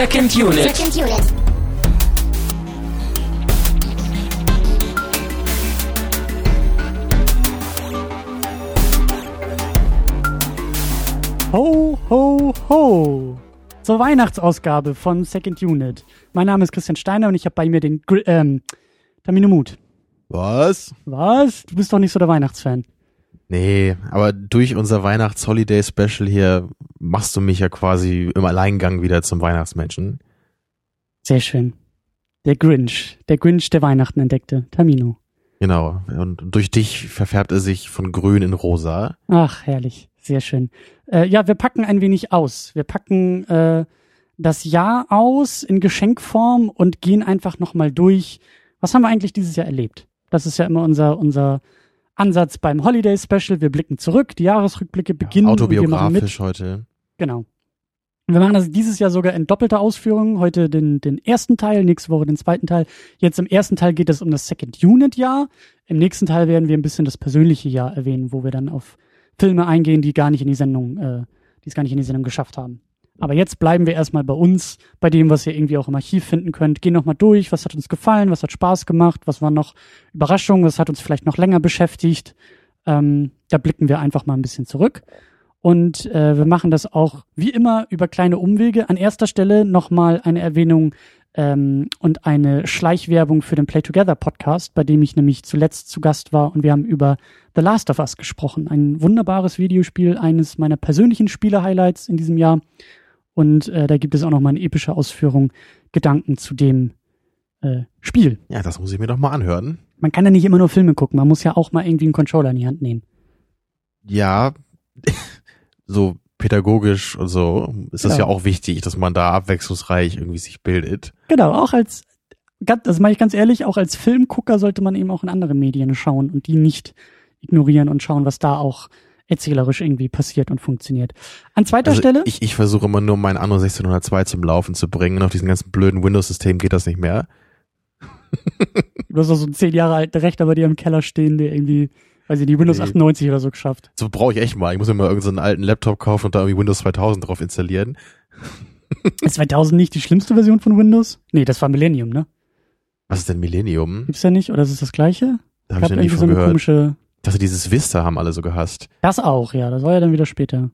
Second Unit. Second Unit. Ho, ho, ho. Zur Weihnachtsausgabe von Second Unit. Mein Name ist Christian Steiner und ich habe bei mir den Gr ähm, Tamino Mut. Was? Was? Du bist doch nicht so der Weihnachtsfan. Nee, aber durch unser Weihnachts-Holiday-Special hier machst du mich ja quasi im Alleingang wieder zum Weihnachtsmenschen. Sehr schön. Der Grinch. Der Grinch, der Weihnachten entdeckte. Tamino. Genau. Und durch dich verfärbt er sich von grün in rosa. Ach, herrlich. Sehr schön. Äh, ja, wir packen ein wenig aus. Wir packen äh, das Jahr aus in Geschenkform und gehen einfach nochmal durch. Was haben wir eigentlich dieses Jahr erlebt? Das ist ja immer unser, unser Ansatz beim Holiday Special. Wir blicken zurück, die Jahresrückblicke beginnen. und wir machen mit. Autobiografisch heute. Genau. Wir machen das dieses Jahr sogar in doppelter Ausführung. Heute den, den ersten Teil, nächste Woche den zweiten Teil. Jetzt im ersten Teil geht es um das Second Unit Jahr. Im nächsten Teil werden wir ein bisschen das persönliche Jahr erwähnen, wo wir dann auf Filme eingehen, die gar nicht in die Sendung, äh, die es gar nicht in die Sendung geschafft haben. Aber jetzt bleiben wir erstmal bei uns, bei dem, was ihr irgendwie auch im Archiv finden könnt. Gehen nochmal durch, was hat uns gefallen, was hat Spaß gemacht, was waren noch Überraschungen, was hat uns vielleicht noch länger beschäftigt. Ähm, da blicken wir einfach mal ein bisschen zurück. Und äh, wir machen das auch wie immer über kleine Umwege. An erster Stelle nochmal eine Erwähnung ähm, und eine Schleichwerbung für den Play Together Podcast, bei dem ich nämlich zuletzt zu Gast war und wir haben über The Last of Us gesprochen. Ein wunderbares Videospiel, eines meiner persönlichen Spiele-Highlights in diesem Jahr. Und äh, da gibt es auch nochmal eine epische Ausführung, Gedanken zu dem äh, Spiel. Ja, das muss ich mir doch mal anhören. Man kann ja nicht immer nur Filme gucken, man muss ja auch mal irgendwie einen Controller in die Hand nehmen. Ja, so pädagogisch und so ist das Ja. auch wichtig, dass man da abwechslungsreich irgendwie sich bildet. Genau, auch als, das mache ich ganz ehrlich, auch als Filmgucker sollte man eben auch in andere Medien schauen und die nicht ignorieren und schauen, was da auch erzählerisch irgendwie passiert und funktioniert. An zweiter Also Stelle, ich, ich versuche immer nur mein Anno 1602 zum Laufen zu bringen und auf diesem ganzen blöden Windows-System geht das nicht mehr. du hast auch so einen zehn Jahre alten Rechner bei dir im Keller stehen, der irgendwie, weiß ich nicht, Windows Nee. 98 oder so geschafft. So brauche ich echt mal. Ich muss mir mal irgendeinen so einen alten Laptop kaufen und da irgendwie Windows 2000 drauf installieren. Ist 2000 nicht die schlimmste Version von Windows? Nee, das war Millennium, ne? Was ist denn Millennium? Gibt's ja nicht? Oder ist es das gleiche? Da habe ich noch nie irgendwie so eine gehört. komische, dass dieses Vista haben alle so gehasst. das auch, ja, das war ja dann wieder später.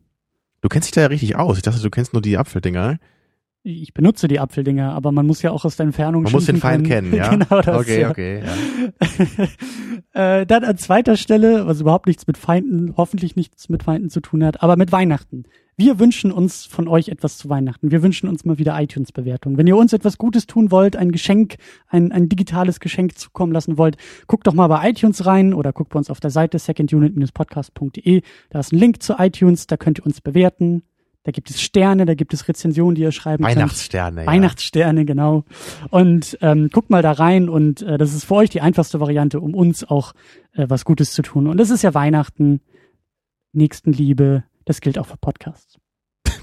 Du kennst dich da ja richtig aus. Ich dachte, du kennst nur die Apfeldinger. Ich benutze die Apfeldinger, aber man muss ja auch aus der Entfernung Man muss den Feind kennen, ja? genau das. okay, ja. okay. Ja. äh, dann an zweiter Stelle, was überhaupt nichts mit Feinden, hoffentlich nichts mit Feinden zu tun hat, aber mit Weihnachten. Wir wünschen uns von euch etwas zu Weihnachten. Wir wünschen uns mal wieder iTunes-Bewertungen. Wenn ihr uns etwas Gutes tun wollt, ein Geschenk, ein, ein digitales Geschenk zukommen lassen wollt, guckt doch mal bei iTunes rein oder guckt bei uns auf der Seite secondunit-podcast.de. Da ist ein Link zu iTunes, da könnt ihr uns bewerten. Da gibt es Sterne, da gibt es Rezensionen, die ihr schreiben könnt. Weihnachtssterne. Ja. Weihnachtssterne, genau. Und ähm, guckt mal da rein und äh, das ist für euch die einfachste Variante, um uns auch äh, was Gutes zu tun. Und es ist ja Weihnachten, Nächstenliebe, das gilt auch für Podcasts.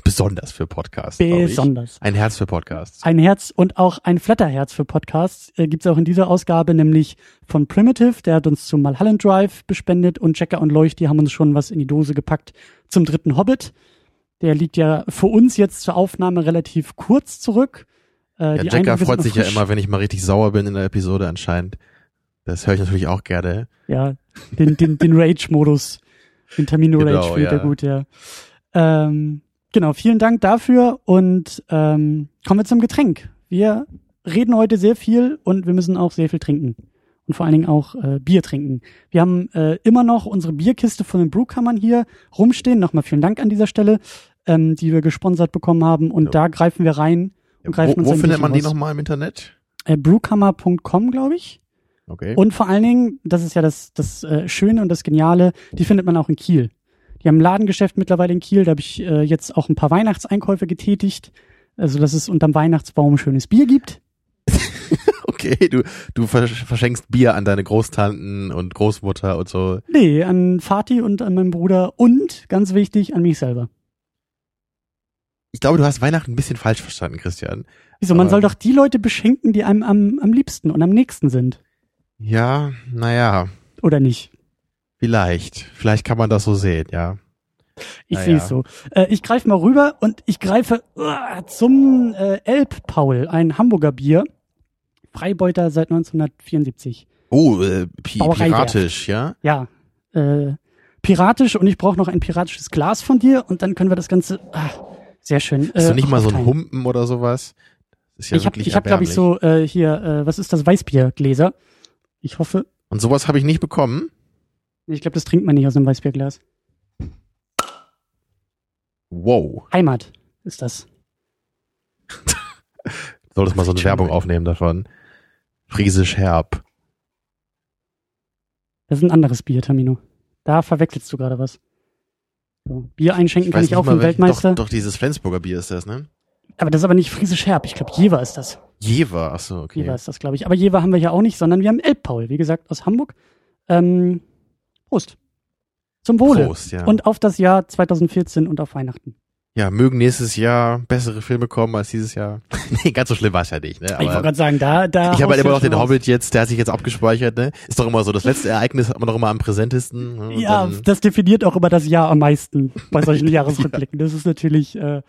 Besonders für Podcasts. Besonders. Ein Herz für Podcasts. Ein Herz und auch ein Flatterherz für Podcasts äh, gibt's auch in dieser Ausgabe, nämlich von Primitive, der hat uns zum Mulholland Drive bespendet und Checker und Leucht, die haben uns schon was in die Dose gepackt zum dritten Hobbit. Der liegt ja für uns jetzt zur Aufnahme relativ kurz zurück. Äh, Ja, einigen freut sich ja immer, wenn ich mal richtig sauer bin in der Episode anscheinend. Das höre ich natürlich auch gerne. Ja, den, den, den Rage-Modus, den Tamino Rage Genau, findet ja. er gut, ja. Ähm, genau, vielen Dank dafür und ähm, kommen wir zum Getränk. Wir reden heute sehr viel und wir müssen auch sehr viel trinken. Und vor allen Dingen auch äh, Bier trinken. Wir haben äh, immer noch unsere Bierkiste von den Brewkammern hier rumstehen. Nochmal vielen Dank an dieser Stelle, ähm, die wir gesponsert bekommen haben. Und Ja. da greifen wir rein und Wo, greifen uns wo ein findet man die nochmal im Internet? Äh, brewkammer.com, glaube ich. Okay. Und vor allen Dingen, das ist ja das, das äh, Schöne und das Geniale, die findet man auch in Kiel. Die haben ein Ladengeschäft mittlerweile in Kiel, da habe ich äh, jetzt auch ein paar Weihnachtseinkäufe getätigt, also dass es unterm Weihnachtsbaum schönes Bier gibt. okay, du, du versch- verschenkst Bier an deine Großtanten und Großmutter und so. Nee, an Fatih und an meinen Bruder und, ganz wichtig, an mich selber. Ich glaube, du hast Weihnachten ein bisschen falsch verstanden, Christian. Wieso, man Aber- soll doch die Leute beschenken, die einem am, am liebsten und am nächsten sind. Ja, naja, Oder nicht? vielleicht. Vielleicht kann man das so sehen, ja. Ich Na sehe es so. Äh, ich greife mal rüber und ich greife uh, zum äh, Elbpaul, ein Hamburger Bier. Freibeuter seit 1974. Oh, äh, pi piratisch, ja? Ja, äh, piratisch und ich brauche noch ein piratisches Glas von dir und dann können wir das Ganze. Ah, sehr schön. Hast du äh, nicht mal so ein. Humpen oder sowas? Ja ich habe, ich hab, glaube ich, so äh, hier, äh, was ist das, Weißbiergläser. Ich hoffe, Und sowas habe ich nicht bekommen. ich glaube, das trinkt man nicht aus einem Weißbierglas. Wow. Heimat ist das. Solltest mal so eine Werbung aufnehmen davon. Friesisch herb. Das ist ein anderes Bier, Tamino. Da verwechselst du gerade was. So, Bier einschenken kann weiß ich auch vom Weltmeister. Doch, doch dieses Flensburger Bier ist das, ne? Aber das ist aber nicht friesisch herb. Ich glaube, Jever ist das. Jever, ach so, okay. Jever ist das, glaube ich. Aber Jever haben wir ja auch nicht, sondern wir haben Elbpaul, wie gesagt, aus Hamburg. Ähm, Prost. Zum Wohle. Prost, ja. Und auf das Jahr 2014 und auf Weihnachten. ja, mögen nächstes Jahr bessere Filme kommen als dieses Jahr. nee, ganz so schlimm war es ja nicht, ne? ich wollte Aber gerade sagen, da, da. ich habe halt immer noch den raus. Hobbit jetzt, der hat sich jetzt abgespeichert, ne? Ist doch immer so, das letzte Ereignis hat man doch immer am präsentesten. ne? Ja, das definiert auch immer das Jahr am meisten bei solchen Jahresrückblicken. Das ist natürlich, äh,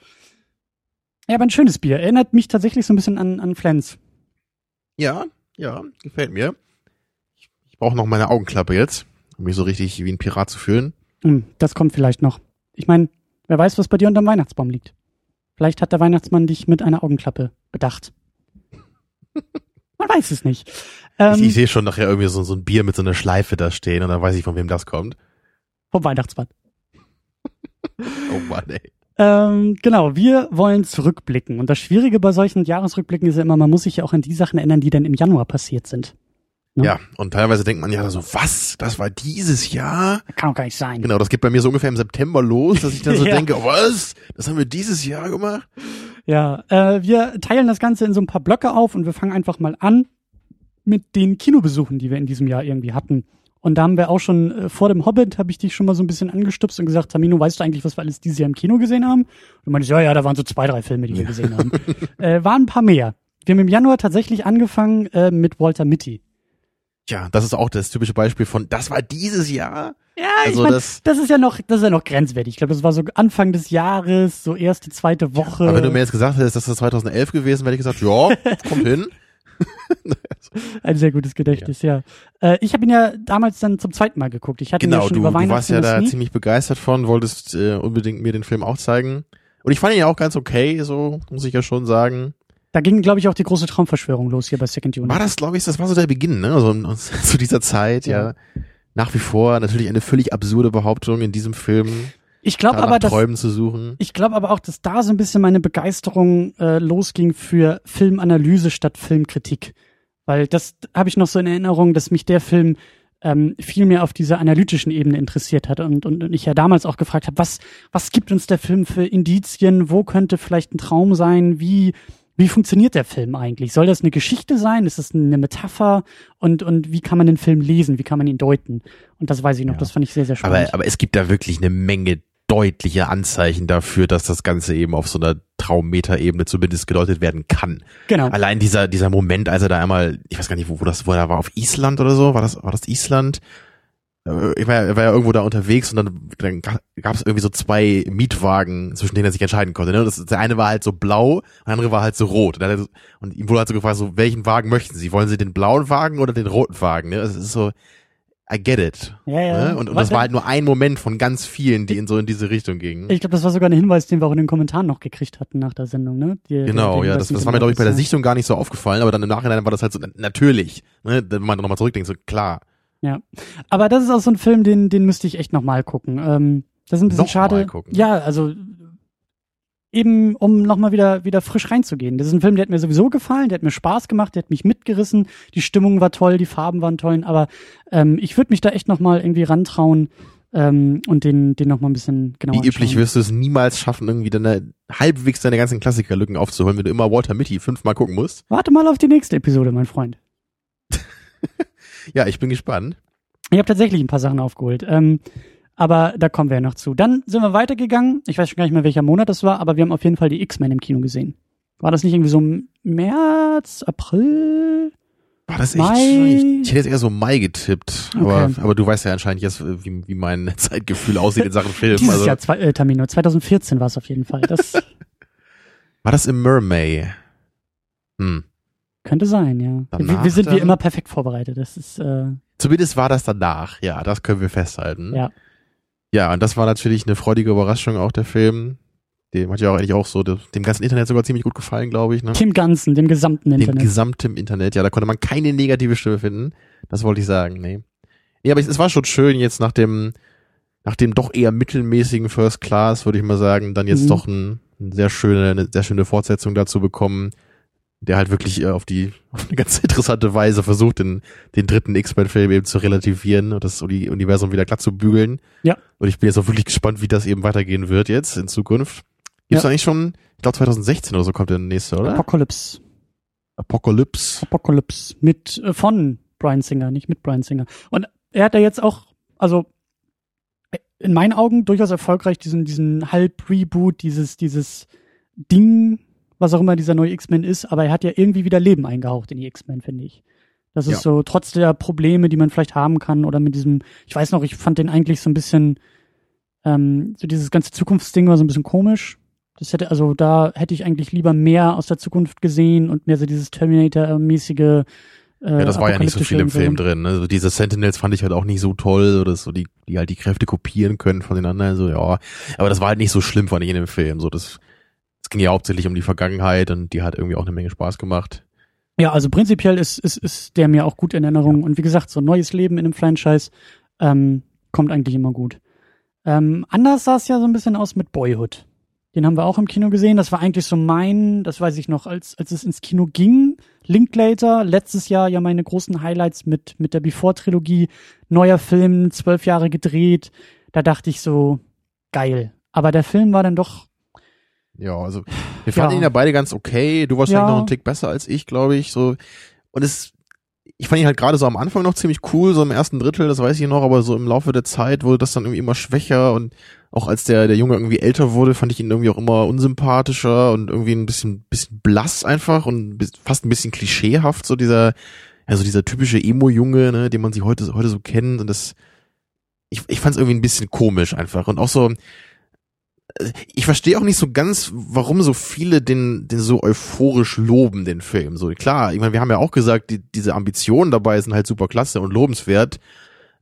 ja, aber ein schönes Bier. Erinnert mich tatsächlich so ein bisschen an, an Flens. ja, ja, gefällt mir. Ich, ich brauche noch meine Augenklappe jetzt, um mich so richtig wie ein Pirat zu fühlen. Hm, das kommt vielleicht noch. Ich meine, wer weiß, was bei dir unterm Weihnachtsbaum liegt. Vielleicht hat der Weihnachtsmann dich mit einer Augenklappe bedacht. Man weiß es nicht. Ähm, ich ich sehe schon nachher irgendwie so, so ein Bier mit so einer Schleife da stehen und dann weiß ich, von wem das kommt. vom Weihnachtsmann. Oh Mann, ey. Ähm, genau, wir wollen zurückblicken. Und das Schwierige bei solchen Jahresrückblicken ist ja immer, man muss sich ja auch an die Sachen erinnern, die dann im Januar passiert sind. Ja. Ja, und teilweise denkt man ja so, was? Das war dieses Jahr? Kann doch gar nicht sein. Genau, das geht bei mir so ungefähr im September los, dass ich dann so Ja. denke, was? Das haben wir dieses Jahr gemacht? Ja, äh, wir teilen das Ganze in so ein paar Blöcke auf und wir fangen einfach mal an mit den Kinobesuchen, die wir in diesem Jahr irgendwie hatten. Und da haben wir auch schon äh, vor dem Hobbit, habe ich dich schon mal so ein bisschen angestupst und gesagt, Tamino, weißt du eigentlich, was wir alles dieses Jahr im Kino gesehen haben? Und du meintest, ja, ja, da waren so zwei, drei Filme, die wir gesehen haben. äh, waren ein paar mehr. Wir haben im Januar tatsächlich angefangen äh, mit Walter Mitty. Tja, das ist auch das typische Beispiel von, das war dieses Jahr? Ja, Also ich mein, das- das, ist ja noch, das ist ja noch grenzwertig. Ich glaube, das war so Anfang des Jahres, so erste, zweite Woche. Aber wenn du mir jetzt gesagt hättest, das ist 2011 gewesen, hätte ich gesagt, ja, kommt hin. Ein sehr gutes Gedächtnis, ja. Äh, ich habe ihn ja damals dann zum zweiten Mal geguckt. Ich hatte ihn ja Genau, schon du, über du Weihnachten warst ja da Sneak. ziemlich begeistert von, wolltest äh, unbedingt mir den Film auch zeigen. Und ich fand ihn ja auch ganz okay, so muss ich ja schon sagen. Da ging, glaube ich, auch die große Traumverschwörung los hier bei Second Unit. War das, glaube ich, das war so der Beginn, ne? Also zu dieser Zeit, ja. Ja. Nach wie vor natürlich eine völlig absurde Behauptung in diesem Film, ich glaube aber, dass, Träumen zu suchen. ich glaube aber auch, dass da so ein bisschen meine Begeisterung äh, losging für Filmanalyse statt Filmkritik. Weil das habe ich noch so in Erinnerung, dass mich der Film ähm, viel mehr auf dieser analytischen Ebene interessiert hat und, und, und ich ja damals auch gefragt habe, was, was gibt uns der Film für Indizien, wo könnte vielleicht ein Traum sein, wie, wie funktioniert der Film eigentlich? Soll das eine Geschichte sein? Ist das eine Metapher? Und, und wie kann man den Film lesen? Wie kann man ihn deuten? Und das weiß ich noch, Ja. das fand ich sehr, sehr spannend. Aber, aber es gibt da wirklich eine Menge deutliche Anzeichen dafür, dass das Ganze eben auf so einer Traummeta-Ebene zumindest gedeutet werden kann. genau. Allein dieser, dieser Moment, als er da einmal, ich weiß gar nicht, wo, wo das, wo er da war, auf Island oder so, war das, war das Island? Äh, Ich war, ja- er war ja irgendwo da unterwegs und dann, dann gab es irgendwie so zwei Mietwagen, zwischen denen er sich entscheiden konnte. Ne? Das, der eine war halt so blau, der andere war halt so rot. Und, er und ihm wurde halt so gefragt, so, welchen Wagen möchten Sie? Wollen Sie den blauen Wagen oder den roten Wagen? Ne? Das ist so, I get it. ja, ja. Ne? Und, und das war halt nur ein Moment von ganz vielen, die in so in diese Richtung gingen. Ich glaube, das war sogar ein Hinweis, den wir auch in den Kommentaren noch gekriegt hatten nach der Sendung, ne? Die, Genau, der ja, das, das war mir, glaube ich, bei der Officer. Sichtung gar nicht so aufgefallen, aber dann im Nachhinein war das halt so, na- natürlich, ne, wenn man nochmal zurückdenkt, so klar. Aber das ist auch so ein Film, den, den müsste ich echt nochmal gucken. Ähm, das ist ein bisschen Noch schade. Ja, also eben, um nochmal wieder, wieder frisch reinzugehen. Das ist ein Film, der hat mir sowieso gefallen, der hat mir Spaß gemacht, der hat mich mitgerissen, die Stimmung war toll, die Farben waren toll, aber ähm, ich würde mich da echt nochmal irgendwie rantrauen ähm, und den, den nochmal ein bisschen genauer Wie üblich anschauen. wirst du es niemals schaffen, irgendwie deine, halbwegs deine ganzen Klassikerlücken aufzuholen, wenn du immer Walter Mitty fünfmal gucken musst. Warte mal auf die nächste Episode, mein Freund. Ja, ich bin gespannt. Ich habe tatsächlich ein paar Sachen aufgeholt. Ähm, aber da kommen wir ja noch zu. Dann sind wir weitergegangen. Ich weiß schon gar nicht mehr, welcher Monat das war, aber wir haben auf jeden Fall die X-Men im Kino gesehen. War das nicht irgendwie so im März, April? War das echt Mai? Ich hätte jetzt eher so Mai getippt. Aber, Okay. aber du weißt ja anscheinend jetzt, wie, wie mein Zeitgefühl aussieht in Sachen Film. Dieses Also, Jahr, zwei, äh, Tamino, 2014 war es auf jeden Fall. Das war das im Mermay? Hm. könnte sein, ja. Wir, Danach wir sind wie immer perfekt vorbereitet. Das ist, äh, Zumindest war das danach. Ja, das können wir festhalten. ja. Ja, und das war natürlich eine freudige Überraschung auch der Film. Dem hat ja auch eigentlich auch so dem dem ganzen Internet sogar ziemlich gut gefallen, glaube ich. Ne? Dem Ganzen, dem gesamten Dem Internet. gesamten Internet. Ja, da konnte man keine negative Stimme finden. Das wollte ich sagen. Nee. Ja, aber es, war schon schön jetzt nach dem nach dem doch eher mittelmäßigen First Class, würde ich mal sagen, dann jetzt Mhm. doch ein, ein sehr schöne eine sehr schöne Fortsetzung dazu bekommen, der halt wirklich äh, auf die auf eine ganz interessante Weise versucht, den den dritten X-Men-Film eben zu relativieren und das Uni- Universum wieder glatt zu bügeln. Ja. Und ich bin jetzt auch wirklich gespannt, wie das eben weitergehen wird jetzt in Zukunft. Gibt's Ja. eigentlich schon, ich glaube 2016 oder so kommt der nächste, oder? Apocalypse. Apocalypse. Apocalypse mit äh, von Brian Singer, nicht mit Brian Singer. Und er hat ja jetzt auch, also äh, in meinen Augen durchaus erfolgreich diesen diesen Halb-Reboot, dieses dieses Ding, was auch immer dieser neue X-Men ist, aber er hat ja irgendwie wieder Leben eingehaucht in die X-Men, finde ich. Das ist Ja. so, trotz der Probleme, die man vielleicht haben kann, oder mit diesem, ich weiß noch, ich fand den eigentlich so ein bisschen, ähm, so dieses ganze Zukunftsding war so ein bisschen komisch. Das hätte, also da hätte ich eigentlich lieber mehr aus der Zukunft gesehen und mehr so dieses Terminator-mäßige. Äh, Ja, das war ja nicht so viel im Film so. drin. Ne? Also diese Sentinels fand ich halt auch nicht so toll, oder so die, die halt die Kräfte kopieren können von den anderen. So ja, aber das war halt nicht so schlimm fand ich in dem Film. So das, ging ja hauptsächlich um die Vergangenheit und die hat irgendwie auch eine Menge Spaß gemacht. Ja, also prinzipiell ist, ist, ist der mir auch gut in Erinnerung. Und wie gesagt, so ein neues Leben in einem Franchise ähm, kommt eigentlich immer gut. Ähm, anders sah es ja so ein bisschen aus mit Boyhood. Den haben wir auch im Kino gesehen. Das war eigentlich so mein, das weiß ich noch, als, als es ins Kino ging. Linklater, letztes Jahr ja meine großen Highlights mit, mit der Before-Trilogie. Neuer Film, zwölf Jahre gedreht. Da dachte ich so, geil. Aber der Film war dann doch, Ja, also wir fanden Ja. ihn ja beide ganz okay. Du warst ja. Noch einen Tick besser als ich, glaube ich. So und es, ich fand ihn halt gerade so am Anfang noch ziemlich cool, so im ersten Drittel, das weiß ich noch, aber so im Laufe der Zeit wurde das dann irgendwie immer schwächer und auch als der der Junge irgendwie älter wurde, fand ich ihn irgendwie auch immer unsympathischer und irgendwie ein bisschen bisschen blass einfach und fast ein bisschen klischeehaft so dieser ja so dieser typische Emo-Junge, ne, den man sich heute heute so kennt und das ich ich fand es irgendwie ein bisschen komisch einfach und auch so ich verstehe auch nicht so ganz, warum so viele den, den so euphorisch loben, den Film. So klar, ich meine, wir haben ja auch gesagt, die, diese Ambitionen dabei sind halt super klasse und lobenswert.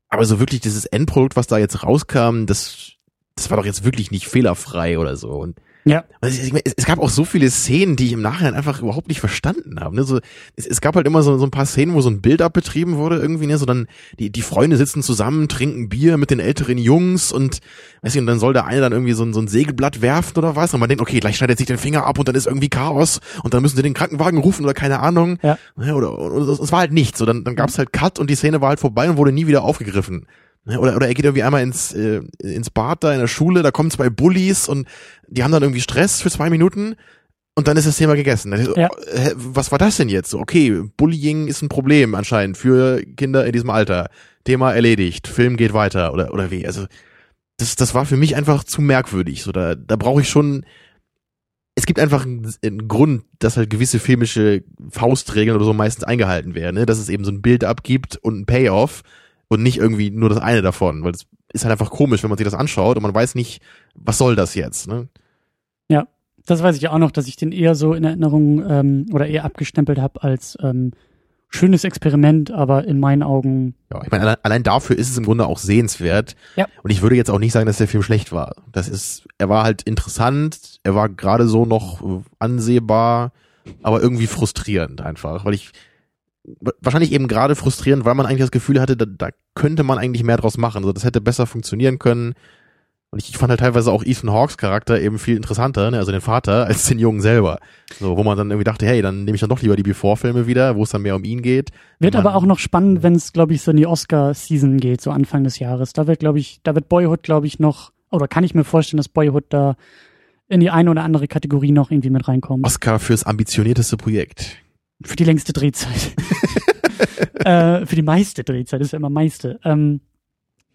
Aber so wirklich dieses Endprodukt, was da jetzt rauskam, das, das war doch jetzt wirklich nicht fehlerfrei oder so. Und ja, es, es gab auch so viele Szenen, die ich im Nachhinein einfach überhaupt nicht verstanden habe. Ne? So, es, es gab halt immer so, so ein paar Szenen, wo so ein Build-up betrieben wurde irgendwie, ne? So dann die, die Freunde sitzen zusammen, trinken Bier mit den älteren Jungs und weiß ich, und dann soll der eine dann irgendwie so ein, so ein Sägeblatt werfen oder was. Und man denkt, okay, gleich schneidet sich den Finger ab und dann ist irgendwie Chaos und dann müssen sie den Krankenwagen rufen oder keine Ahnung. Ja. Ne? Oder, oder es war halt nichts. So, dann, dann gab's halt Cut und die Szene war halt vorbei und wurde nie wieder aufgegriffen. Ne, Oder, oder er geht irgendwie einmal ins, äh, ins Bad da in der Schule, da kommen zwei Bullies und die haben dann irgendwie Stress für zwei Minuten und dann ist das Thema gegessen. Ist Ja. oh, was war das denn jetzt? Okay, Bullying ist ein Problem anscheinend für Kinder in diesem Alter. Thema erledigt, Film geht weiter oder, oder wie? Also, das, das war für mich einfach zu merkwürdig. So, da, da brauche ich schon, es gibt einfach einen, einen Grund, dass halt gewisse filmische Faustregeln oder so meistens eingehalten werden, ne? dass es eben so ein Build-up gibt und ein Payoff und nicht irgendwie nur das eine davon, weil es ist halt einfach komisch, wenn man sich das anschaut und man weiß nicht, was soll das jetzt, ne? das weiß ich ja auch noch, dass ich den eher so in Erinnerung ähm, oder eher abgestempelt habe als ähm, schönes Experiment, aber in meinen Augen Ja, ich meine, allein, allein dafür ist es im Grunde auch sehenswert. Ja. Und ich würde jetzt auch nicht sagen, dass der Film schlecht war. Das ist, er war halt interessant, er war gerade so noch ansehbar, aber irgendwie frustrierend einfach, weil ich wahrscheinlich eben gerade frustrierend, weil man eigentlich das Gefühl hatte, da, da könnte man eigentlich mehr draus machen. Also das hätte besser funktionieren können. Und ich, ich fand halt teilweise auch Ethan Hawks Charakter eben viel interessanter, ne? also den Vater, als den Jungen selber. So, wo man dann irgendwie dachte, hey, dann nehme ich dann doch lieber die Before-Filme wieder, wo es dann mehr um ihn geht. wird aber auch noch spannend, wenn es, glaube ich, so in die Oscar-Season geht, so Anfang des Jahres. Da wird, glaube ich, da wird Boyhood, glaube ich, noch, oder kann ich mir vorstellen, dass Boyhood da in die eine oder andere Kategorie noch irgendwie mit reinkommt. Oscar fürs ambitionierteste Projekt. Für die längste Drehzeit. äh, für die meiste Drehzeit, ist ja immer meiste. Ähm,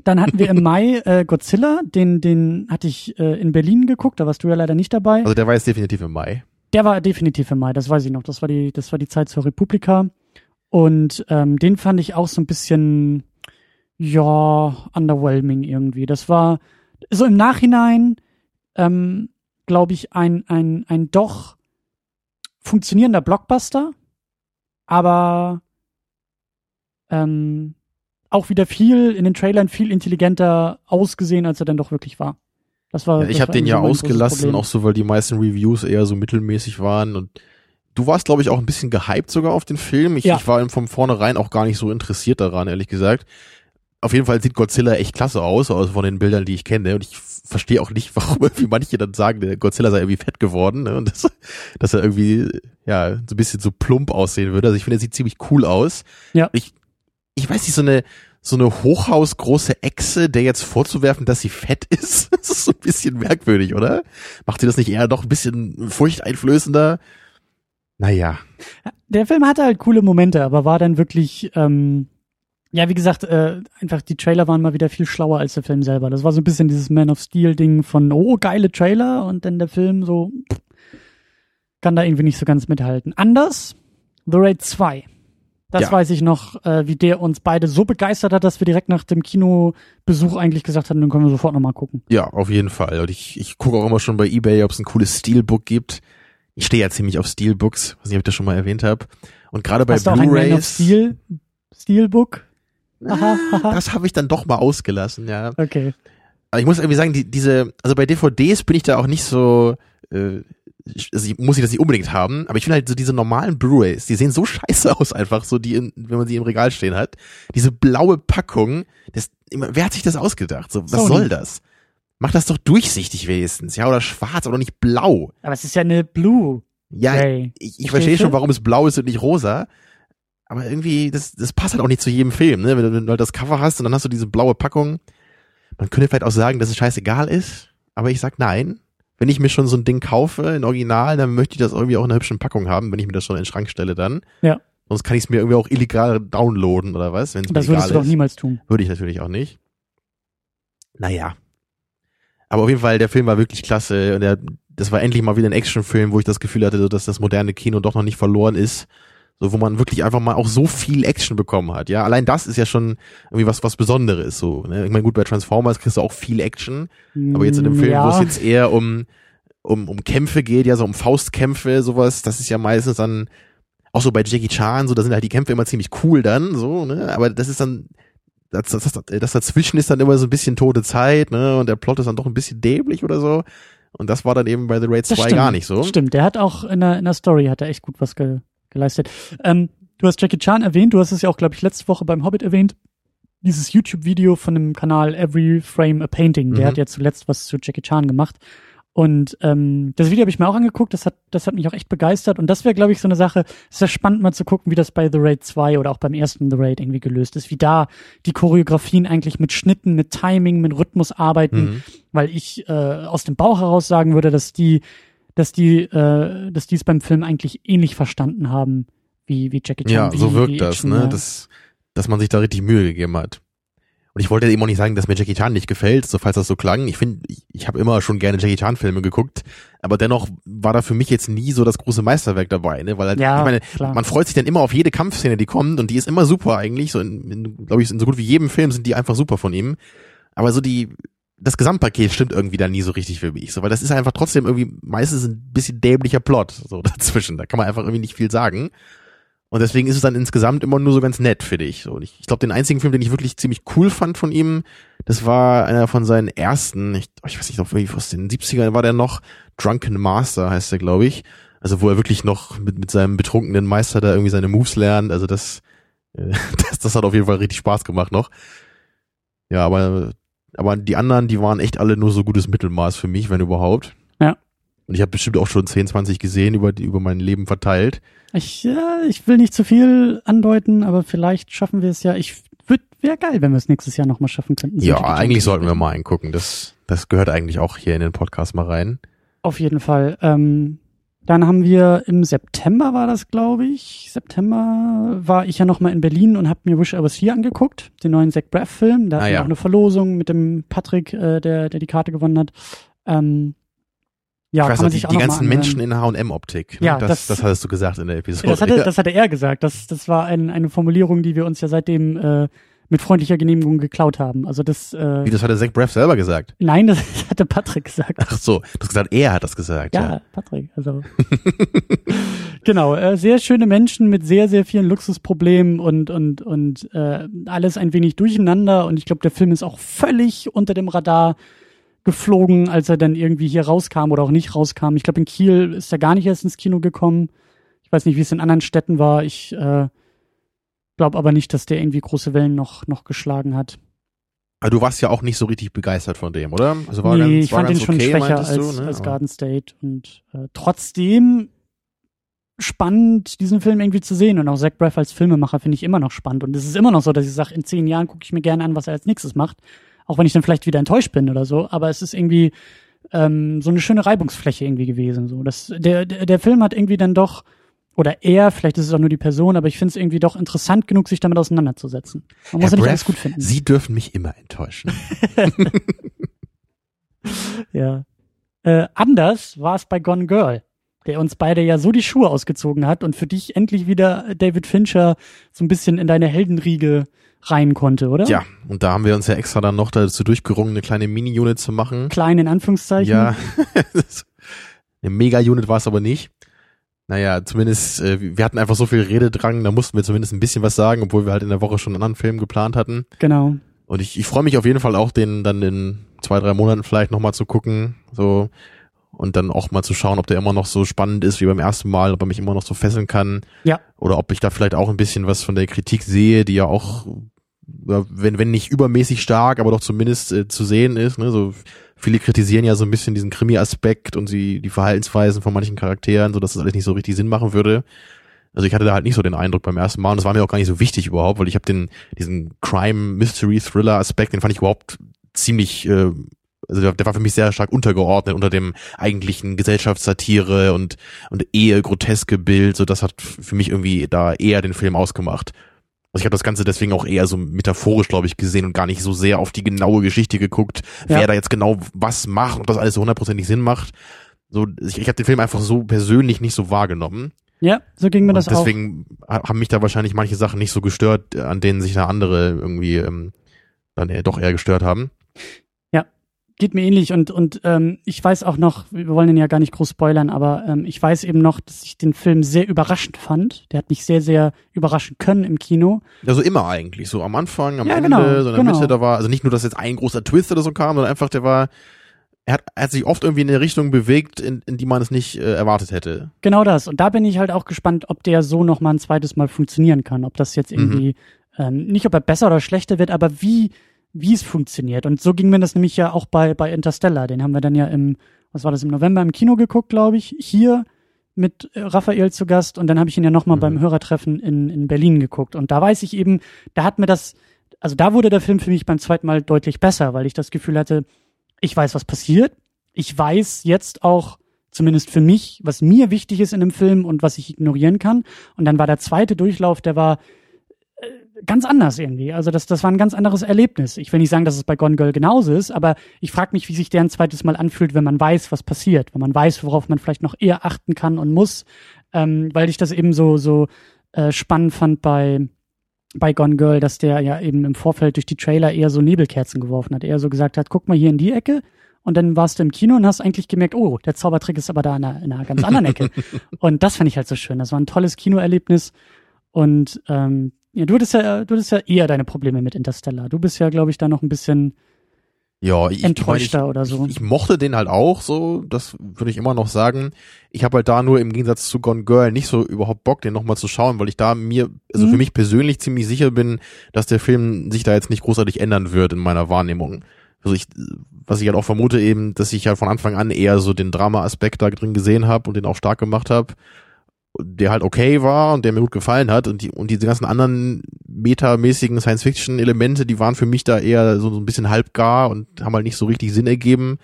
dann hatten wir im Mai äh, Godzilla, den, den hatte ich äh, in Berlin geguckt, da warst du ja leider nicht dabei. Also der war jetzt definitiv im Mai. Der war definitiv im Mai, das weiß ich noch. Das war die, das war die Zeit zur Republika. Und ähm, den fand ich auch so ein bisschen, ja, underwhelming irgendwie. Das war so im Nachhinein, ähm, glaube ich, ein, ein, ein doch funktionierender Blockbuster, aber ähm, auch wieder viel in den Trailern viel intelligenter ausgesehen, als er dann doch wirklich war. Das war. Ja, ich habe den ja ausgelassen, auch so, weil die meisten Reviews eher so mittelmäßig waren und du warst, glaube ich, auch ein bisschen gehypt sogar auf den Film. Ich, Ja. ich war von vornherein auch gar nicht so interessiert daran, ehrlich gesagt. Auf jeden Fall sieht Godzilla echt klasse aus, also von den Bildern, die ich kenne. Und ich verstehe auch nicht, warum irgendwie manche dann sagen, der Godzilla sei irgendwie fett geworden ne? und das, dass er irgendwie ja so ein bisschen so plump aussehen würde. Also ich finde, er sieht ziemlich cool aus. Ja. Ich, ich weiß nicht, so eine so eine hochhausgroße Echse, der jetzt vorzuwerfen, dass sie fett ist, das ist so ein bisschen merkwürdig, oder? Macht sie das nicht eher doch ein bisschen furchteinflößender? Naja. Der Film hatte halt coole Momente, aber war dann wirklich, ähm, ja, wie gesagt, äh, einfach die Trailer waren mal wieder viel schlauer als der Film selber. Das war so ein bisschen dieses Man of Steel-Ding von, oh, geile Trailer und dann der Film so, pff, kann da irgendwie nicht so ganz mithalten. Anders, The Raid 2. Das Ja. weiß ich noch, äh, wie der uns beide so begeistert hat, dass wir direkt nach dem Kinobesuch eigentlich gesagt hatten, dann können wir sofort nochmal gucken. Ja, auf jeden Fall. Und ich, ich gucke auch immer schon bei Ebay, ob es ein cooles Steelbook gibt. Ich stehe ja ziemlich auf Steelbooks, weiß nicht, ob ich das schon mal erwähnt habe. Und gerade bei Blu-rays, Steel, Steelbook? Aha, das habe ich dann doch mal ausgelassen, ja. Okay. Aber ich muss irgendwie sagen, die, diese, also bei DVDs bin ich da auch nicht so, äh, ich- also ich, muss ich das nicht unbedingt haben, aber ich finde halt so diese normalen Blu-rays, die sehen so scheiße aus einfach, so die, in, wenn man sie im Regal stehen hat. Diese blaue Packung, das, wer hat sich das ausgedacht? So, was Sony. soll das? Mach das doch durchsichtig wenigstens, ja, oder schwarz oder nicht blau. Aber es ist ja eine Blue. Ja, Ray. ich, ich verstehe schon, warum es blau ist und nicht rosa. Aber irgendwie, das, das passt halt auch nicht zu jedem Film, ne? Wenn du, wenn du halt das Cover hast und dann hast du diese blaue Packung. Man könnte vielleicht auch sagen, dass es scheißegal ist, aber ich sag nein. Wenn ich mir schon so ein Ding kaufe, in Original, dann möchte ich das irgendwie auch in einer hübschen Packung haben, wenn ich mir das schon in den Schrank stelle dann. Ja. Sonst kann ich es mir irgendwie auch illegal downloaden oder was, wenn es mir Das würdest du doch ist. niemals tun. Würde ich natürlich auch nicht. Naja. Aber auf jeden Fall, der Film war wirklich klasse und der, das war endlich mal wieder ein Actionfilm, wo ich das Gefühl hatte, dass das moderne Kino doch noch nicht verloren ist. So, wo man wirklich einfach mal auch so viel Action bekommen hat. Ja, allein das ist ja schon irgendwie was, was Besonderes, so. Ne? Ich meine, gut, bei Transformers kriegst du auch viel Action. Aber jetzt in dem Film, ja. wo es jetzt eher um, um, um Kämpfe geht, ja, so um Faustkämpfe, sowas, das ist ja meistens dann, auch so bei Jackie Chan, so, da sind halt die Kämpfe immer ziemlich cool dann, so, ne, aber das ist dann, das, das, das, das dazwischen ist dann immer so ein bisschen tote Zeit, ne, und der Plot ist dann doch ein bisschen dämlich oder so. Und das war dann eben bei The Raid 2 Das stimmt. gar nicht so. Stimmt, der hat auch in der, in der Story hat er echt gut was ge, geleistet. Ähm, du hast Jackie Chan erwähnt, du hast es ja auch, glaube ich, letzte Woche beim Hobbit erwähnt. Dieses YouTube-Video von dem Kanal Every Frame a Painting, der Mhm. hat ja zuletzt was zu Jackie Chan gemacht. Und ähm, das Video habe ich mir auch angeguckt, das hat, das hat mich auch echt begeistert. Und das wäre, glaube ich, so eine Sache, es ist ja spannend mal zu gucken, wie das bei The Raid 2 oder auch beim ersten The Raid irgendwie gelöst ist, wie da die Choreografien eigentlich mit Schnitten, mit Timing, mit Rhythmus arbeiten Mhm. weil ich äh, aus dem Bauch heraus sagen würde, dass die, dass die, äh, dass die es beim Film eigentlich ähnlich verstanden haben wie wie Jackie Chan. Ja, wie, so wirkt das, Action, ne, ja. dass, dass man sich da richtig Mühe gegeben hat. Und ich wollte eben auch nicht sagen, dass mir Jackie Chan nicht gefällt, so falls das so klang. Ich finde, ich, ich habe immer schon gerne Jackie Chan Filme geguckt, aber dennoch war da für mich jetzt nie so das große Meisterwerk dabei, ne? Weil halt, Ja, ich meine, klar. man freut sich dann immer auf jede Kampfszene, die kommt und die ist immer super eigentlich. So in, in glaube ich, in so gut wie jedem Film sind die einfach super von ihm. Aber so die das Gesamtpaket stimmt irgendwie da nie so richtig für mich, so weil das ist einfach trotzdem irgendwie meistens ein bisschen dämlicher Plot so dazwischen. Da kann man einfach irgendwie nicht viel sagen. Und deswegen ist es dann insgesamt immer nur so ganz nett, finde ich. So, und ich, ich glaube, den einzigen Film, den ich wirklich ziemlich cool fand von ihm, das war einer von seinen ersten, ich, ich weiß nicht, noch wie aus den 70ern war der noch, Drunken Master heißt der, glaube ich. Also wo er wirklich noch mit, mit seinem betrunkenen Meister da irgendwie seine Moves lernt. Also das, äh, das, das hat auf jeden Fall richtig Spaß gemacht noch. Ja, aber, aber die anderen, die waren echt alle nur so gutes Mittelmaß für mich, wenn überhaupt. Ja. Und ich habe bestimmt auch schon 10, 20 gesehen über, die, über mein Leben verteilt. Ich, ja, ich will nicht zu viel andeuten, aber vielleicht schaffen wir es ja. Ich wäre geil, wenn wir es nächstes Jahr nochmal schaffen könnten. Ja, eigentlich sollten wir mal eingucken. Das, das gehört eigentlich auch hier in den Podcast mal rein. Auf jeden Fall. Ähm, dann haben wir im September war das, glaube ich. September war ich ja noch mal in Berlin und habe mir Wish I Was Here angeguckt, den neuen Zach Braff Film. Da Ah, hatten wir ja. auch eine Verlosung mit dem Patrick, äh, der, der die Karte gewonnen hat. Ähm, Ja, ich weiß kann man die, sich auch die noch mal ganzen. Menschen in H&M-Optik. Ne? Ja, das, das- das, hattest du gesagt in der Episode. Das hatte, das hatte er gesagt. Das, das war ein, eine Formulierung, die wir uns ja seitdem äh, mit freundlicher Genehmigung geklaut haben. Also das, äh, Wie, das hatte Zach Braff selber gesagt. nein, das hatte Patrick gesagt. Ach so, du hast gesagt, er hat das gesagt. Ja, Ja. Patrick. Also genau, äh, sehr schöne Menschen mit sehr, sehr vielen Luxusproblemen und und und äh, alles ein wenig durcheinander. Und ich glaube, der Film ist auch völlig unter dem Radar geflogen, als er dann irgendwie hier rauskam oder auch nicht rauskam. Ich glaube, in Kiel ist er gar nicht erst ins Kino gekommen. Ich weiß nicht, wie es in anderen Städten war. Ich äh, glaube aber nicht, dass der irgendwie große Wellen noch noch geschlagen hat. Aber du warst ja auch nicht so richtig begeistert von dem, oder? Also war nee, ganz, ich war fand ganz schon okay, schwächer als, du, ne? als Garden State und äh, trotzdem spannend, diesen Film irgendwie zu sehen und auch Zach Braff als Filmemacher finde ich immer noch spannend und es ist immer noch so, dass ich sage, in zehn Jahren gucke ich mir gerne an, was er als nächstes macht, auch wenn ich dann vielleicht wieder enttäuscht bin oder so, aber es ist irgendwie ähm, so eine schöne Reibungsfläche irgendwie gewesen, so, das, der, der, der Film hat irgendwie dann doch oder er, vielleicht ist es auch nur die Person, aber ich finde es irgendwie doch interessant genug, sich damit auseinanderzusetzen. Man muss Herr ja nicht Braff, alles gut finden. Sie dürfen mich immer enttäuschen. Ja. Äh, anders war es bei Gone Girl, der uns beide ja so die Schuhe ausgezogen hat und für dich endlich wieder David Fincher so ein bisschen in deine Heldenriege rein konnte, oder? ja, und da haben wir uns ja extra dann noch dazu durchgerungen, eine kleine Mini-Unit zu machen. Klein in Anführungszeichen. Ja, eine Mega-Unit war es aber nicht. Naja, zumindest, äh, wir hatten einfach so viel Rededrang, da mussten wir zumindest ein bisschen was sagen, obwohl wir halt in der Woche schon einen anderen Film geplant hatten. Genau. Und ich, ich freue mich auf jeden Fall auch, den dann in zwei, drei Monaten vielleicht nochmal zu gucken. So. Und dann auch mal zu schauen, ob der immer noch so spannend ist wie beim ersten Mal, ob er mich immer noch so fesseln kann. Ja. Oder ob ich da vielleicht auch ein bisschen was von der Kritik sehe, die ja auch, wenn, wenn nicht übermäßig stark, aber doch zumindest äh, zu sehen ist. Ne? So viele kritisieren ja so ein bisschen diesen Krimi-Aspekt und sie, die Verhaltensweisen von manchen Charakteren, so dass das alles nicht so richtig Sinn machen würde. Also ich hatte da halt nicht so den Eindruck beim ersten Mal und das war mir auch gar nicht so wichtig überhaupt, weil ich habe den diesen Crime Mystery Thriller Aspekt, den fand ich überhaupt ziemlich äh, also der, war für mich sehr stark untergeordnet unter dem eigentlichen Gesellschaftssatire und und ehe groteske Bild, so das hat für mich irgendwie da eher den Film ausgemacht. Also ich habe das Ganze deswegen auch eher so metaphorisch, glaube ich, gesehen und gar nicht so sehr auf die genaue Geschichte geguckt, Ja. wer da jetzt genau was macht, ob das alles so hundertprozentig Sinn macht. So, ich, ich habe den Film einfach so persönlich nicht so wahrgenommen. Ja, so ging mir das Und auch. deswegen ha- haben mich da wahrscheinlich manche Sachen nicht so gestört, an denen sich da andere irgendwie ähm, dann eher, doch eher gestört haben. Geht mir ähnlich und, und ähm, ich weiß auch noch, wir wollen den ja gar nicht groß spoilern, aber ähm, ich weiß eben noch, dass ich den Film sehr überraschend fand. Der hat mich sehr, sehr überraschen können im Kino. Also immer eigentlich, so am Anfang, am Ja, Ende, genau, so in der genau. Mitte, da war, also nicht nur, dass jetzt ein großer Twist oder so kam, sondern einfach, der war, er hat, er hat sich oft irgendwie in eine Richtung bewegt, in, in die man es nicht äh, erwartet hätte. Genau das. Und da bin ich halt auch gespannt, ob der so noch mal ein zweites Mal funktionieren kann. Ob das jetzt irgendwie, ähm, nicht ob er besser oder schlechter wird, aber wie, wie es funktioniert. Und so ging mir das nämlich ja auch bei, bei Interstellar. Den haben wir dann ja im, was war das, im November im Kino geguckt, glaube ich. Hier mit äh, Raphael zu Gast und dann habe ich ihn ja nochmal Mhm. beim Hörertreffen in, in Berlin geguckt. Und da weiß ich eben, da hat mir das, also da wurde der Film für mich beim zweiten Mal deutlich besser, weil ich das Gefühl hatte, ich weiß, was passiert. Ich weiß jetzt auch, zumindest für mich, was mir wichtig ist in dem Film und was ich ignorieren kann. Und dann war der zweite Durchlauf, der war ganz anders irgendwie. Also das, das war ein ganz anderes Erlebnis. Ich will nicht sagen, dass es bei Gone Girl genauso ist, aber ich frage mich, wie sich der ein zweites Mal anfühlt, wenn man weiß, was passiert, wenn man weiß, worauf man vielleicht noch eher achten kann und muss, ähm, weil ich das eben so so äh, spannend fand bei bei Gone Girl, dass der ja eben im Vorfeld durch die Trailer eher so Nebelkerzen geworfen hat. Eher so gesagt hat, guck mal hier in die Ecke. Und dann warst du im Kino und hast eigentlich gemerkt, oh, der Zaubertrick ist aber da in einer, in einer ganz anderen Ecke. und das fand ich halt so schön. Das war ein tolles Kinoerlebnis. Und ähm, ja, du hattest ja, du hattest ja eher deine Probleme mit Interstellar. Du bist ja, glaube ich, da noch ein bisschen Ja, ich, enttäuschter ich, meine, oder so. ich, ich mochte den halt auch so, das würde ich immer noch sagen. Ich habe halt da nur im Gegensatz zu Gone Girl nicht so überhaupt Bock, den nochmal zu schauen, weil ich da mir, also Mhm. für mich persönlich ziemlich sicher bin, dass der Film sich da jetzt nicht großartig ändern wird in meiner Wahrnehmung. Also ich, was ich halt auch vermute eben, dass ich halt von Anfang an eher so den Drama-Aspekt da drin gesehen habe und den auch stark gemacht habe, der halt okay war und der mir gut gefallen hat und die und diese ganzen anderen metamäßigen Science-Fiction-Elemente, die waren für mich da eher so, so ein bisschen halbgar und haben halt nicht so richtig Sinn ergeben.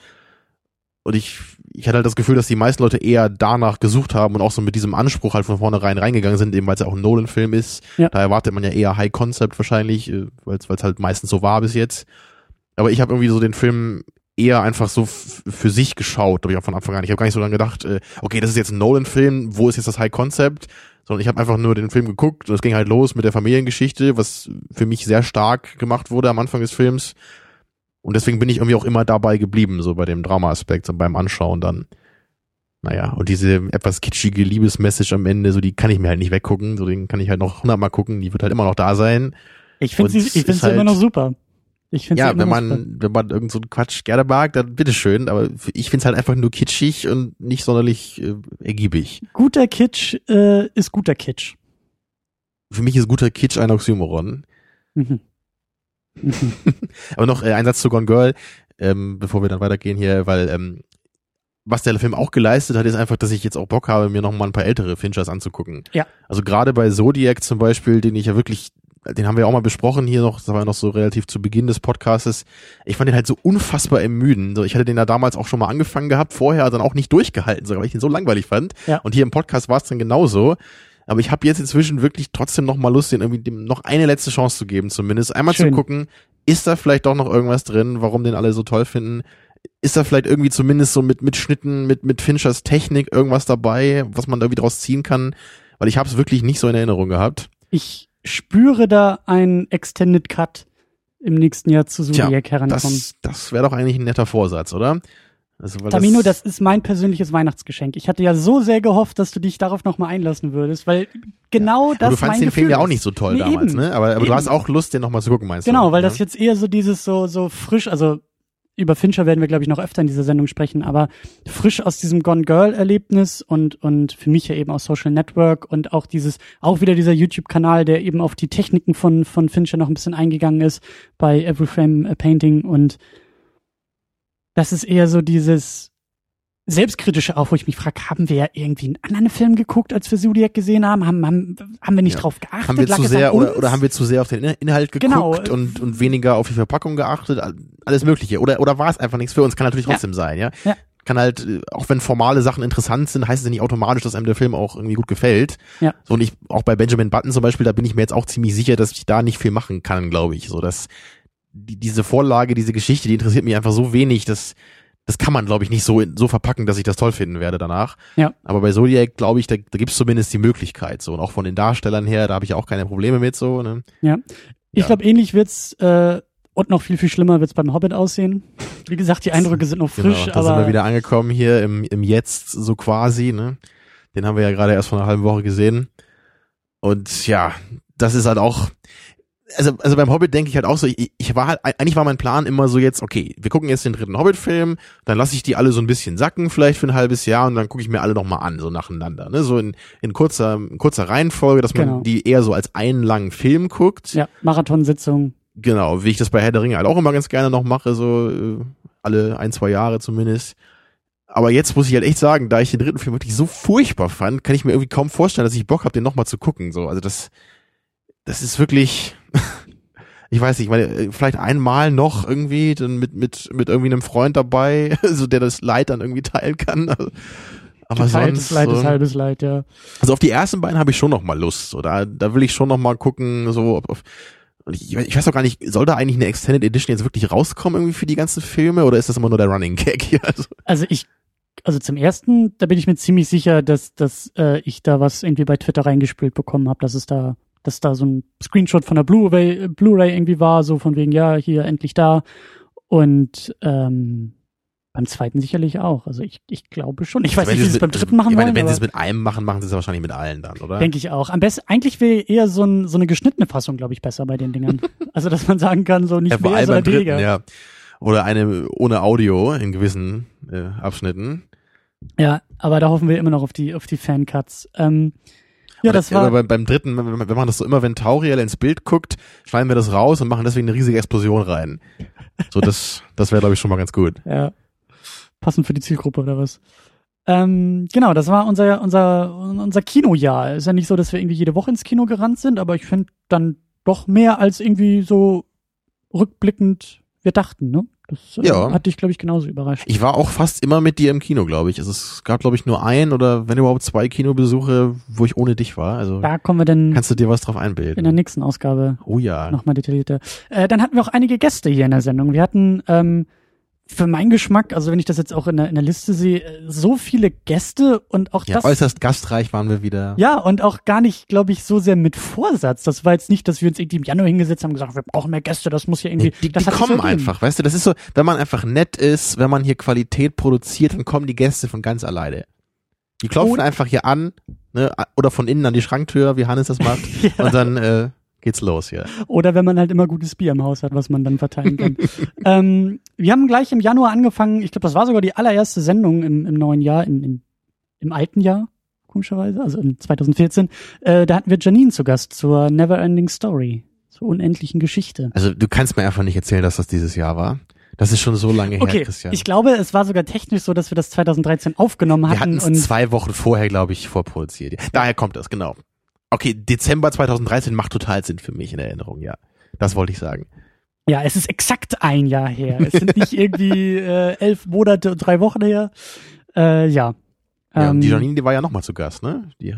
Und ich, ich hatte halt das Gefühl, dass die meisten Leute eher danach gesucht haben und auch so mit diesem Anspruch halt von vornherein reingegangen sind, eben weil es ja auch ein Nolan-Film ist. Ja. Da erwartet man ja eher High Concept wahrscheinlich, weil es halt meistens so war bis jetzt. Aber ich habe irgendwie so den Film eher einfach so für sich geschaut, glaube ich, auch von Anfang an. Ich habe gar nicht so lange gedacht, äh, okay, das ist jetzt ein Nolan-Film, wo ist jetzt das High Concept? Sondern ich habe einfach nur den Film geguckt und es ging halt los mit der Familiengeschichte, was für mich sehr stark gemacht wurde am Anfang des Films. Und deswegen bin ich irgendwie auch immer dabei geblieben, so bei dem Drama-Aspekt und beim Anschauen dann. Naja, und diese etwas kitschige Liebesmessage am Ende, so die kann ich mir halt nicht weggucken, so den kann ich halt noch hundertmal gucken, die wird halt immer noch da sein. Ich finde sie, ich finde sie halt, immer noch super. Ich finde Ja, wenn man, wenn man irgend so einen Quatsch gerne mag, dann bitteschön, aber ich finde es halt einfach nur kitschig und nicht sonderlich äh, ergiebig. Guter Kitsch äh, ist guter Kitsch. Für mich ist guter Kitsch ein Oxymoron. Mhm. Mhm. aber noch äh, ein Satz zu Gone Girl, ähm, bevor wir dann weitergehen hier, weil ähm, was der Film auch geleistet hat, ist einfach, dass ich jetzt auch Bock habe, mir noch mal ein paar ältere Finchers anzugucken. Ja. Also gerade bei Zodiac zum Beispiel, den ich ja wirklich, den haben wir auch mal besprochen hier noch, das war ja noch so relativ zu Beginn des Podcastes. Ich fand den halt so unfassbar ermüden. So, ich hatte den ja damals auch schon mal angefangen gehabt, vorher dann auch nicht durchgehalten, sogar weil ich den so langweilig fand. Ja. Und hier im Podcast war es dann genauso. Aber ich habe jetzt inzwischen wirklich trotzdem noch mal Lust, den irgendwie dem noch eine letzte Chance zu geben, zumindest einmal Schön. zu gucken, ist da vielleicht doch noch irgendwas drin, warum den alle so toll finden ist da vielleicht irgendwie zumindest so mit, mit Schnitten, mit, mit Finchers Technik irgendwas dabei, was man da irgendwie draus ziehen kann? Weil ich habe es wirklich nicht so in Erinnerung gehabt. Ich spüre da einen Extended Cut im nächsten Jahr zu Zodiac herankommen. Das, das wäre doch eigentlich ein netter Vorsatz, oder? Also, Tamino, das, das, ist mein persönliches Weihnachtsgeschenk. Ich hatte ja so sehr gehofft, dass du dich darauf nochmal einlassen würdest, weil genau ja. das. Du fandst den Gefühl Film ja auch nicht so toll nee, damals, eben. ne? Aber, aber du hast auch Lust, den nochmal zu gucken, meinst genau, du? Genau, weil ja? das jetzt eher so dieses so, so frisch, also über Fincher werden wir, glaube ich, noch öfter in dieser Sendung sprechen, aber frisch aus diesem Gone Girl-Erlebnis und, und für mich ja eben aus Social Network und auch dieses, auch wieder dieser YouTube-Kanal, der eben auf die Techniken von, von Fincher noch ein bisschen eingegangen ist bei Every Frame a Painting und das ist eher so dieses, selbstkritische auch, wo ich mich frage, haben wir ja irgendwie einen anderen Film geguckt, als wir Zodiac gesehen haben? Haben, haben, haben wir nicht ja. drauf geachtet? Haben wir zu sehr oder, oder haben wir zu sehr auf den Inhalt geguckt genau. und, und weniger auf die Verpackung geachtet? Alles Mögliche. Oder, oder war es einfach nichts für uns? Kann natürlich trotzdem ja. sein, ja? ja. Kann halt, auch wenn formale Sachen interessant sind, heißt es nicht automatisch, dass einem der Film auch irgendwie gut gefällt. Ja. So, und ich, auch bei Benjamin Button zum Beispiel, da bin ich mir jetzt auch ziemlich sicher, dass ich da nicht viel machen kann, glaube ich. So, dass die, diese Vorlage, diese Geschichte, die interessiert mich einfach so wenig, dass, das kann man, glaube ich, nicht so, so verpacken, dass ich das toll finden werde danach. Ja. Aber bei Zodiac, glaube ich, da, da gibt es zumindest die Möglichkeit. So. Und auch von den Darstellern her, da habe ich auch keine Probleme mit so. Ne? Ja. Ich ja. glaube, ähnlich wird's äh, und noch viel, viel schlimmer wird's beim Hobbit aussehen. Wie gesagt, die Eindrücke sind noch frisch. Genau, da aber sind wir wieder angekommen hier im, im Jetzt, so quasi. Ne? Den haben wir ja gerade erst vor einer halben Woche gesehen. Und ja, das ist halt auch, also, also beim Hobbit denke ich halt auch so, ich, ich war halt, eigentlich war mein Plan immer so jetzt, okay, wir gucken jetzt den dritten Hobbit-Film, dann lasse ich die alle so ein bisschen sacken, vielleicht für ein halbes Jahr und dann gucke ich mir alle nochmal an, so nacheinander, ne, so in, in kurzer, in kurzer Reihenfolge, dass man genau. die eher so als einen langen Film guckt. Ja, Marathonsitzung. Genau, wie ich das bei Herr der Ringe halt auch immer ganz gerne noch mache, so äh, alle ein, zwei Jahre zumindest. Aber jetzt muss ich halt echt sagen, da ich den dritten Film wirklich so furchtbar fand, kann ich mir irgendwie kaum vorstellen, dass ich Bock habe, den nochmal zu gucken. So, also das, das ist wirklich, ich weiß nicht, weil vielleicht einmal noch irgendwie dann mit mit mit irgendwie einem Freund dabei, so der das Leid dann irgendwie teilen kann. Aber Geteiltes sonst, Leid ist halbes Leid, ja. Also auf die ersten beiden habe ich schon noch mal Lust. So, da, da will ich schon noch mal gucken, so ob, ob ich, ich weiß auch gar nicht, soll da eigentlich eine Extended Edition jetzt wirklich rauskommen irgendwie für die ganzen Filme oder ist das immer nur der Running Gag hier? Also, also ich also zum ersten, da bin ich mir ziemlich sicher, dass, dass äh, ich da was irgendwie bei Twitter reingespielt bekommen habe, dass es da dass da so ein Screenshot von der Blu-ray Blu irgendwie war, so von wegen, ja, hier endlich da. Und ähm, beim zweiten sicherlich auch. Also ich, ich glaube schon. Ich weiß nicht, wie sie es beim dritten machen ich meine, Wenn sie es mit einem machen, machen sie es wahrscheinlich mit allen dann, oder? Denke ich auch. Am besten, eigentlich wäre eher so, ein, so eine geschnittene Fassung, glaube ich, besser bei den Dingern. also dass man sagen kann, so nicht ja, mehr, sondern weniger. Ja. Oder eine ohne Audio in gewissen äh, Abschnitten. Ja, aber da hoffen wir immer noch auf die, auf die Fancuts. Ähm, ja, das war. Aber beim, dritten, wenn man das so immer, wenn Tauriel ins Bild guckt, schneiden wir das raus und machen deswegen eine riesige Explosion rein. So, das, das wäre, glaube ich, schon mal ganz gut. Ja. Passend für die Zielgruppe oder was? Ähm, genau, das war unser, unser, unser Kinojahr. Ist ja nicht so, dass wir irgendwie jede Woche ins Kino gerannt sind, aber ich finde dann doch mehr als irgendwie so rückblickend wir dachten, ne? Das äh, ja. hat dich, glaube ich, genauso überrascht. Ich war auch fast immer mit dir im Kino, glaube ich. Also es gab, glaube ich, nur ein oder wenn überhaupt zwei Kinobesuche, wo ich ohne dich war. Also da kommen wir dann. Kannst du dir was drauf einbilden? In der nächsten Ausgabe. Oh ja. Nochmal detaillierter. Äh, dann hatten wir auch einige Gäste hier in der Sendung. Wir hatten ähm, für meinen Geschmack, also wenn ich das jetzt auch in der, in der Liste sehe, so viele Gäste und auch Ja, das. äußerst gastreich waren wir wieder. Ja, und auch gar nicht, glaube ich, so sehr mit Vorsatz. Das war jetzt nicht, dass wir uns irgendwie im Januar hingesetzt haben und gesagt, wir brauchen mehr Gäste, das muss ja irgendwie. Nee, die die kommen einfach, weißt du, das ist so, wenn man einfach nett ist, wenn man hier Qualität produziert, dann kommen die Gäste von ganz alleine. Die klopfen Und- einfach hier an, ne, oder von innen an die Schranktür, wie Hannes das macht, Ja. und dann äh, geht's los hier. Oder wenn man halt immer gutes Bier im Haus hat, was man dann verteilen kann. ähm, wir haben gleich im Januar angefangen, ich glaube, das war sogar die allererste Sendung im, im neuen Jahr, in, in, im alten Jahr, komischerweise, also in 2014. Äh, da hatten wir Janine zu Gast zur Neverending Story, zur unendlichen Geschichte. Also du kannst mir einfach nicht erzählen, dass das dieses Jahr war. Das ist schon so lange her, Okay, Christian. ich glaube, es war sogar technisch so, dass wir das 2013 aufgenommen wir hatten. hatten es zwei Wochen vorher, glaube ich, vorproduziert. Daher kommt das, genau. Okay, Dezember 2013 macht total Sinn für mich in Erinnerung, ja. Das wollte ich sagen. ja, es ist exakt ein Jahr her. Es sind nicht irgendwie äh, elf Monate und drei Wochen her. Äh, ja. Ja, und die Ähm, Janine, die war ja nochmal zu Gast, ne? Die,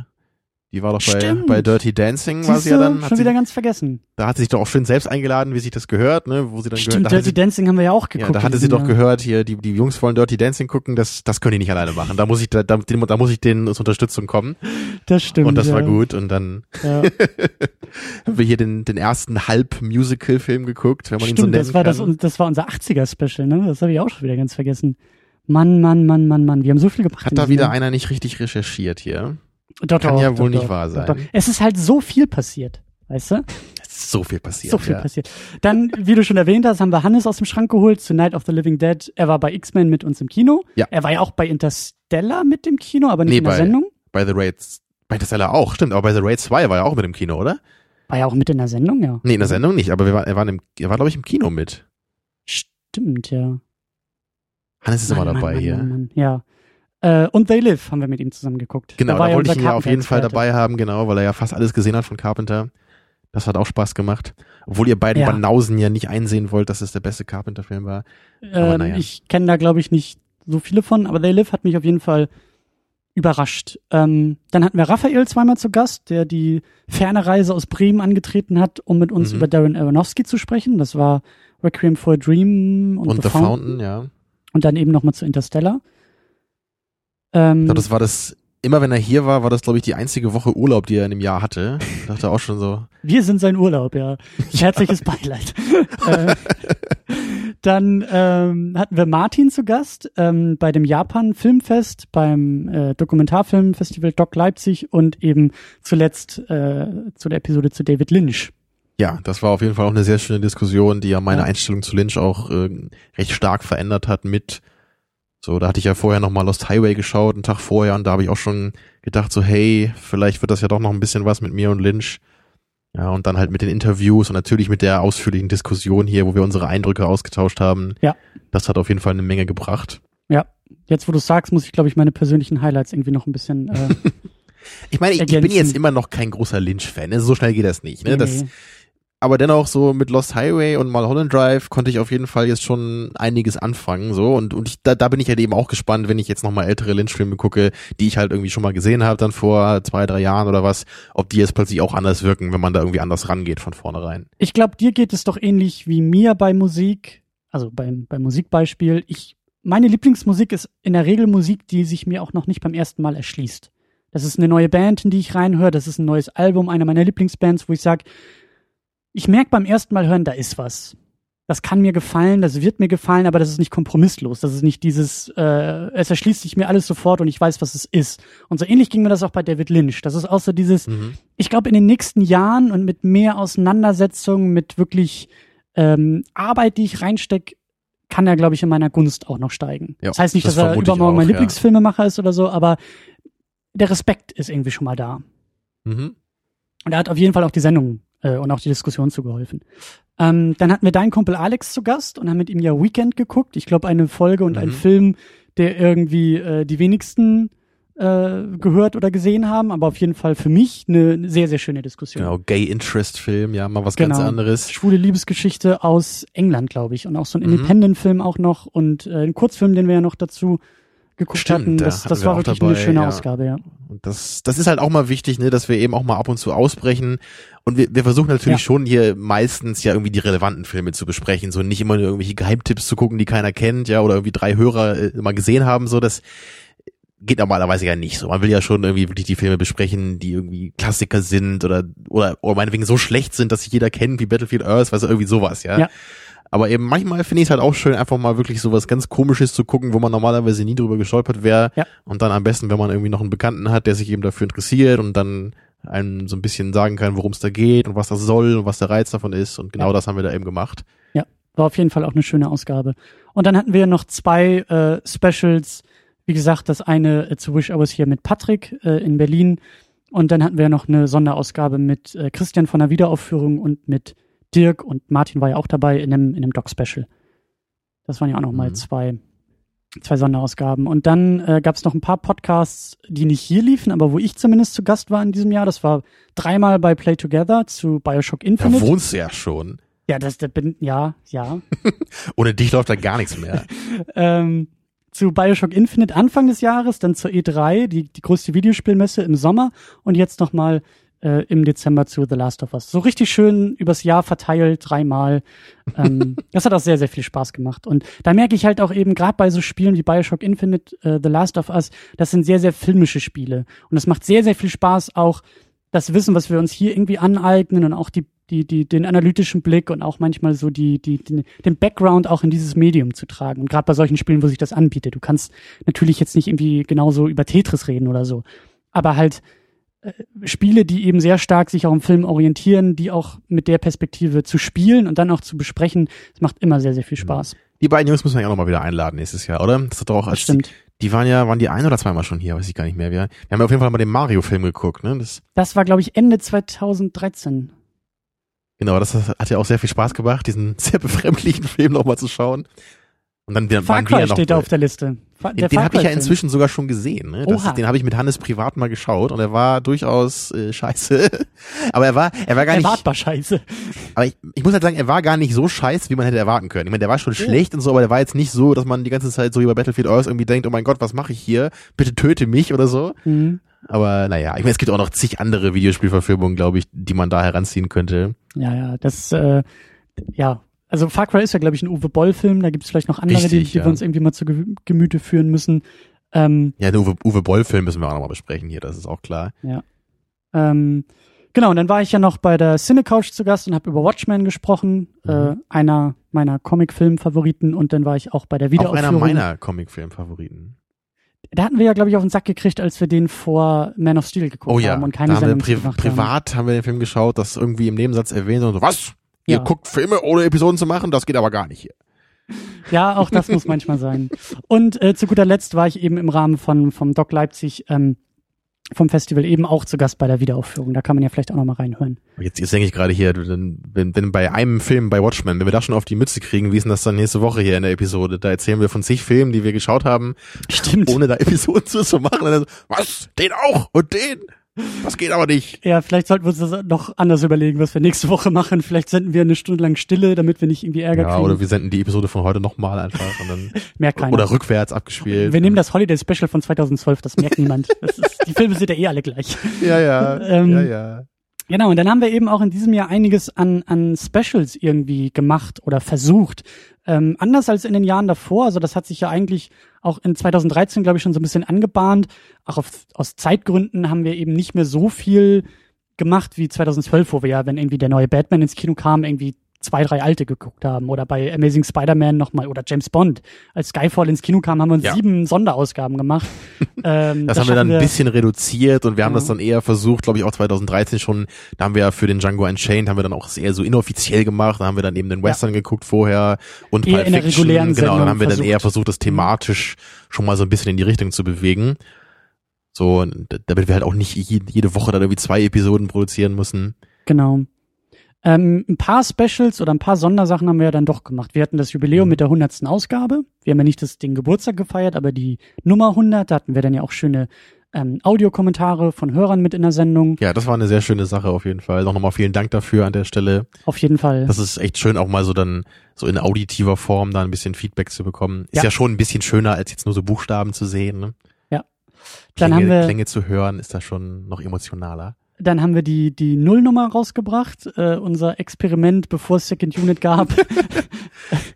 die war doch bei, Stimmt. bei Dirty Dancing, war Siehst sie ja dann. Schon sie, wieder ganz vergessen. da hat sie sich doch auch schön selbst eingeladen, wie sich das gehört, ne? Wo sie dann Stimmt, gehört, da Dirty sie, Dancing haben wir ja auch ja, geguckt. da hatte sie doch gehört, hier, die, die Jungs wollen Dirty Dancing gucken, das, das können die nicht alleine machen. Da muss ich, da, da, da muss ich denen zur Unterstützung kommen. Das stimmt. und das ja. war gut. Und dann Ja. haben wir hier den, den ersten Halb-Musical-Film geguckt, wenn man ihn so Stimmt, nennen das war, das, kann. das war unser 80er-Special, ne? Das habe ich auch schon wieder ganz vergessen. Mann, Mann, Mann, Mann, Mann. Wir haben so viel gemacht. Hat da wieder Jahr. einer nicht richtig recherchiert hier? Doch, kann ja doch, wohl doch, nicht wahr sein. doch. Es ist halt so viel passiert. Weißt du? Es ist so viel passiert. So viel ja. passiert. Dann, wie du schon erwähnt hast, haben wir Hannes aus dem Schrank geholt zu Night of the Living Dead. Er war bei X-Men mit uns im Kino. Ja. Er war ja auch bei Interstellar mit dem Kino, aber nicht Nee, in der bei- Sendung. Bei The Raids, bei Interstellar auch, stimmt, aber bei The Raid 2 war er auch mit im Kino, oder? War ja auch mit in der Sendung, ja. Nee, in der Sendung nicht, aber wir war, er war, im, er war glaube ich im Kino mit. Stimmt, ja. Hannes ist immer Mann, dabei Mann, hier. Mann, Mann, Mann. Ja. Äh, und They Live haben wir mit ihm zusammen geguckt. Genau, da, ja wollte ich ihn ja auf jeden Fall dabei haben, genau, weil er ja fast alles gesehen hat von Carpenter. Das hat auch Spaß gemacht. Obwohl ihr beiden Ja. Banausen ja nicht einsehen wollt, dass es der beste Carpenter-Film war. Aber Ähm, naja. Ich kenne da, glaube ich, nicht so viele von, aber They Live hat mich auf jeden Fall überrascht. Ähm, dann hatten wir Raphael zweimal zu Gast, der die ferne Reise aus Bremen angetreten hat, um mit uns Mhm. über Darren Aronofsky zu sprechen. Das war Requiem for a Dream und, Und, The Fountain, ja. Und dann eben nochmal zu Interstellar. Ähm, Ich glaube, das war das, immer wenn er hier war, war das, glaube ich, die einzige Woche Urlaub, die er in dem Jahr hatte. Ich dachte auch schon so, Wir sind sein Urlaub, ja. Herzliches Beileid. äh, dann ähm, hatten wir Martin zu Gast ähm, bei dem Japan Filmfest, beim äh, Dokumentarfilmfestival Doc Leipzig und eben zuletzt äh, zu der Episode zu David Lynch. ja, das war auf jeden Fall auch eine sehr schöne Diskussion, die ja meine Ja. Einstellung zu Lynch auch äh, recht stark verändert hat mit so, da hatte ich ja vorher noch mal Lost Highway geschaut, einen Tag vorher, und da habe ich auch schon gedacht, so, hey, vielleicht wird das ja doch noch ein bisschen was mit mir und Lynch. Ja, und dann halt mit den Interviews und natürlich mit der ausführlichen Diskussion hier, wo wir unsere Eindrücke ausgetauscht haben. Ja. Das hat auf jeden Fall eine Menge gebracht. Jetzt, wo du sagst, muss ich, glaube ich, meine persönlichen Highlights irgendwie noch ein bisschen äh, Ich meine, ich, ich bin jetzt immer noch kein großer Lynch-Fan, ne? so schnell geht das nicht. Ne? Das, nee. Aber dennoch so mit Lost Highway und Mulholland Drive konnte ich auf jeden Fall jetzt schon einiges anfangen so und und ich, da, da bin ich halt eben auch gespannt, wenn ich jetzt nochmal ältere Lynch-Filme gucke, die ich halt irgendwie schon mal gesehen habe, dann vor zwei, drei Jahren oder was, ob die jetzt plötzlich auch anders wirken, wenn man da irgendwie anders rangeht von vornherein. Ich glaube, dir geht es doch ähnlich wie mir bei Musik, also beim, beim Musikbeispiel. Ich, meine Lieblingsmusik ist in der Regel Musik, die sich mir auch noch nicht beim ersten Mal erschließt. Das ist eine neue Band, in die ich reinhöre, das ist ein neues Album, einer meiner Lieblingsbands, wo ich sage, ich merke beim ersten Mal hören, da ist was. Das kann mir gefallen, das wird mir gefallen, aber das ist nicht kompromisslos. Das ist nicht dieses, äh, es erschließt sich mir alles sofort und ich weiß, was es ist. Und so ähnlich ging mir das auch bei David Lynch. Das ist auch so dieses, Mhm. ich glaube, in den nächsten Jahren und mit mehr Auseinandersetzung, mit wirklich ähm, Arbeit, die ich reinstecke, kann er, glaube ich, in meiner Gunst auch noch steigen. Ja, das heißt nicht, das dass er übermorgen auch, mein ja. Lieblingsfilmemacher ist oder so, aber der Respekt ist irgendwie schon mal da. Mhm. Und er hat auf jeden Fall auch die Sendung äh, und auch die Diskussion zugeholfen. Ähm, dann hatten wir deinen Kumpel Alex zu Gast und haben mit ihm ja Weekend geguckt. Ich glaube, eine Folge und ein Mhm. Film, der irgendwie äh, die wenigsten äh, gehört oder gesehen haben, aber auf jeden Fall für mich eine sehr, sehr schöne Diskussion. Genau, Gay Interest Film, ja, mal was Genau. ganz anderes. Schwule Liebesgeschichte aus England, glaube ich. Und auch so ein Mhm. Independent-Film auch noch und äh, ein Kurzfilm, den wir ja noch dazu geguckt Stimmt, hatten. da Das, hatten das wir war auch wirklich dabei, eine schöne ja. Ausgabe, ja. Und das, das ist halt auch mal wichtig, ne, dass wir eben auch mal ab und zu ausbrechen. Und wir, wir versuchen natürlich Ja. schon hier meistens ja irgendwie die relevanten Filme zu besprechen, so nicht immer nur irgendwelche Geheimtipps zu gucken, die keiner kennt, ja, oder irgendwie drei Hörer äh, mal gesehen haben, so das geht normalerweise ja nicht so. Man will ja schon irgendwie wirklich die Filme besprechen, die irgendwie Klassiker sind oder oder oder meinetwegen so schlecht sind, dass sich jeder kennt, wie Battlefield Earth, also irgendwie sowas, ja. Ja. Aber eben manchmal finde ich es halt auch schön, einfach mal wirklich so was ganz Komisches zu gucken, wo man normalerweise nie drüber gestolpert wäre. Ja. Und dann am besten, wenn man irgendwie noch einen Bekannten hat, der sich eben dafür interessiert und dann einem so ein bisschen sagen kann, worum es da geht und was das soll und was der Reiz davon ist. Und genau Ja. das haben wir da eben gemacht. War auf jeden Fall auch eine schöne Ausgabe. Und dann hatten wir noch zwei äh, Specials. Wie gesagt, das eine äh, zu Wish Hours hier mit Patrick äh, in Berlin. Und dann hatten wir noch eine Sonderausgabe mit äh, Christian von der Wiederaufführung und mit Dirk und Martin war ja auch dabei in einem, in einem Doc-Special. Das waren ja auch noch mal Mhm. zwei, zwei Sonderausgaben. Und dann äh, gab es noch ein paar Podcasts, die nicht hier liefen, aber wo ich zumindest zu Gast war in diesem Jahr. Das war dreimal bei Play Together zu Bioshock Da Infinite. wohnst du ja schon. Ja, das, das bin, ja, ja. Ohne dich läuft da gar nichts mehr. ähm, zu Bioshock Infinite Anfang des Jahres, dann zur E3, die, die größte Videospielmesse im Sommer und jetzt nochmal äh, im Dezember zu The Last of Us. So richtig schön übers Jahr verteilt, dreimal. Ähm, das hat auch sehr, sehr viel Spaß gemacht. Und da merke ich halt auch eben, gerade bei so Spielen wie Bioshock Infinite, äh, The Last of Us, das sind sehr, sehr filmische Spiele. Und es macht sehr, sehr viel Spaß, auch das Wissen, was wir uns hier irgendwie aneignen und auch die, die, die, den analytischen Blick und auch manchmal so die, die, die den Background auch in dieses Medium zu tragen. Und gerade bei solchen Spielen, wo sich das anbietet. Du kannst natürlich jetzt nicht irgendwie genauso über Tetris reden oder so. Aber halt Spiele, die eben sehr stark sich auch im Film orientieren, die auch mit der Perspektive zu spielen und dann auch zu besprechen, das macht immer sehr, sehr viel Spaß. Die beiden Jungs müssen wir ja auch nochmal wieder einladen nächstes Jahr, oder? Das hat doch auch als stimmt. Die waren ja, waren die ein oder zweimal schon hier, weiß ich gar nicht mehr. Wir, wir haben ja auf jeden Fall mal den Mario-Film geguckt, ne? Das, Das war, glaube ich, Ende 2013. genau, das hat ja auch sehr viel Spaß gemacht, diesen sehr befremdlichen Film nochmal zu schauen. Und dann Far wir ja Cry noch steht auf der Liste. Fa- der den habe ich ja inzwischen sogar schon gesehen. Ne? Das, den habe ich mit Hannes privat mal geschaut und er war durchaus äh, scheiße. aber er war, er war gar nicht. Erwartbar scheiße. Aber ich, ich muss halt sagen, er war gar nicht so scheiße, wie man hätte erwarten können. Ich meine, der war schon schlecht und so, aber der war jetzt nicht so, dass man die ganze Zeit so wie bei Battlefield Earth irgendwie denkt, oh mein Gott, was mache ich hier? Bitte töte mich oder so. Mhm. Aber naja, ich meine, es gibt auch noch zig andere Videospielverfilmungen, glaube ich, die man da heranziehen könnte. Ja, ja, das, äh, ja. Also Far Cry ist ja, glaube ich, ein Uwe Boll-Film. Da gibt es vielleicht noch andere, die, Richtig, die ja. wir uns irgendwie mal zu Ge Gemüte führen müssen. Ähm, Ja, den Uwe, Uwe Boll-Film müssen wir auch nochmal besprechen hier, das ist auch klar. ähm, genau, und dann war ich ja noch bei der Cinecouch zu Gast und habe über Watchmen gesprochen, Mhm. äh, einer meiner Comic-Film-Favoriten. Und dann war ich auch bei der Auch Wiederaufführung. einer meiner Comic-Film-Favoriten. da hatten wir ja, glaube ich, auf den Sack gekriegt, als wir den vor Man of Steel geguckt Oh ja, haben und da keine haben wir Sendung pri gemacht privat haben wir den Film geschaut, das irgendwie im Nebensatz erwähnt und so, was? Ihr Ja. guckt Filme ohne Episoden zu machen? Das geht aber gar nicht hier. Ja, auch das muss manchmal sein. Und äh, zu guter Letzt war ich eben im Rahmen von vom Doc Leipzig ähm, vom Festival eben auch zu Gast bei der Wiederaufführung. Da kann man ja vielleicht auch noch mal reinhören. Jetzt, jetzt denke ich gerade hier, wenn, wenn, bei einem Film bei Watchmen, wenn wir das schon auf die Mütze kriegen, wie ist denn das dann nächste Woche hier in der Episode? Da erzählen wir von zig Filmen, die wir geschaut haben, Stimmt. ohne da Episoden zu, zu machen. Und dann so, was? Den auch? Und den? Das geht aber nicht. Ja, vielleicht sollten wir uns das noch anders überlegen, was wir nächste Woche machen. Vielleicht senden wir eine Stunde lang Stille, damit wir nicht irgendwie Ärger Ja, kriegen. oder wir senden die Episode von heute nochmal einfach und dann, Merkt keiner. oder rückwärts abgespielt. wir nehmen das Holiday Special von 2012, das merkt niemand. Das ist, die Filme sind ja eh alle gleich. ja, ja, Ähm, ja, ja. Genau, und dann haben wir eben auch in diesem Jahr einiges an, an Specials irgendwie gemacht oder versucht. Ähm, anders als in den Jahren davor, also das hat sich ja eigentlich auch in 2013, glaube ich, schon so ein bisschen angebahnt. Auch auf, aus Zeitgründen haben wir eben nicht mehr so viel gemacht wie 2012, wo wir ja, wenn irgendwie der neue Batman ins Kino kam, irgendwie zwei, drei alte geguckt haben. Oder bei Amazing Spider-Man nochmal oder James Bond. Als Skyfall ins Kino kam, haben wir uns Ja. sieben Sonderausgaben gemacht. ähm, Das, haben wir dann ein bisschen reduziert und wir haben Ja. das dann eher versucht, glaube ich auch 2013 schon, da haben wir ja für den Django Unchained, haben wir dann auch eher so inoffiziell gemacht, da haben wir dann eben den Western geguckt vorher und Eher Pulp Fiction, regulären genau, dann haben wir dann eher versucht. versucht, das thematisch schon mal so ein bisschen in die Richtung zu bewegen. So, damit wir halt auch nicht je- jede Woche dann irgendwie zwei Episoden produzieren müssen. Genau. Ähm, ein paar Specials oder ein paar Sondersachen haben wir ja dann doch gemacht. Wir hatten das Jubiläum Mhm. mit der 100. Ausgabe. Wir haben ja nicht das, den Geburtstag gefeiert, aber die Nummer 100, da hatten wir dann ja auch schöne ähm, Audiokommentare von Hörern mit in der Sendung. Ja, das war eine sehr schöne Sache auf jeden Fall. Noch nochmal vielen Dank dafür an der Stelle. Auf jeden Fall. Das ist echt schön, auch mal so dann so in auditiver Form da ein bisschen Feedback zu bekommen. Ist ja, Ja. schon ein bisschen schöner, als jetzt nur so Buchstaben zu sehen. Ne? Dann Klänge, haben wir- Klänge zu hören, ist da schon noch emotionaler. Dann haben wir die, die Nullnummer rausgebracht, äh, unser Experiment, bevor es Second Unit gab.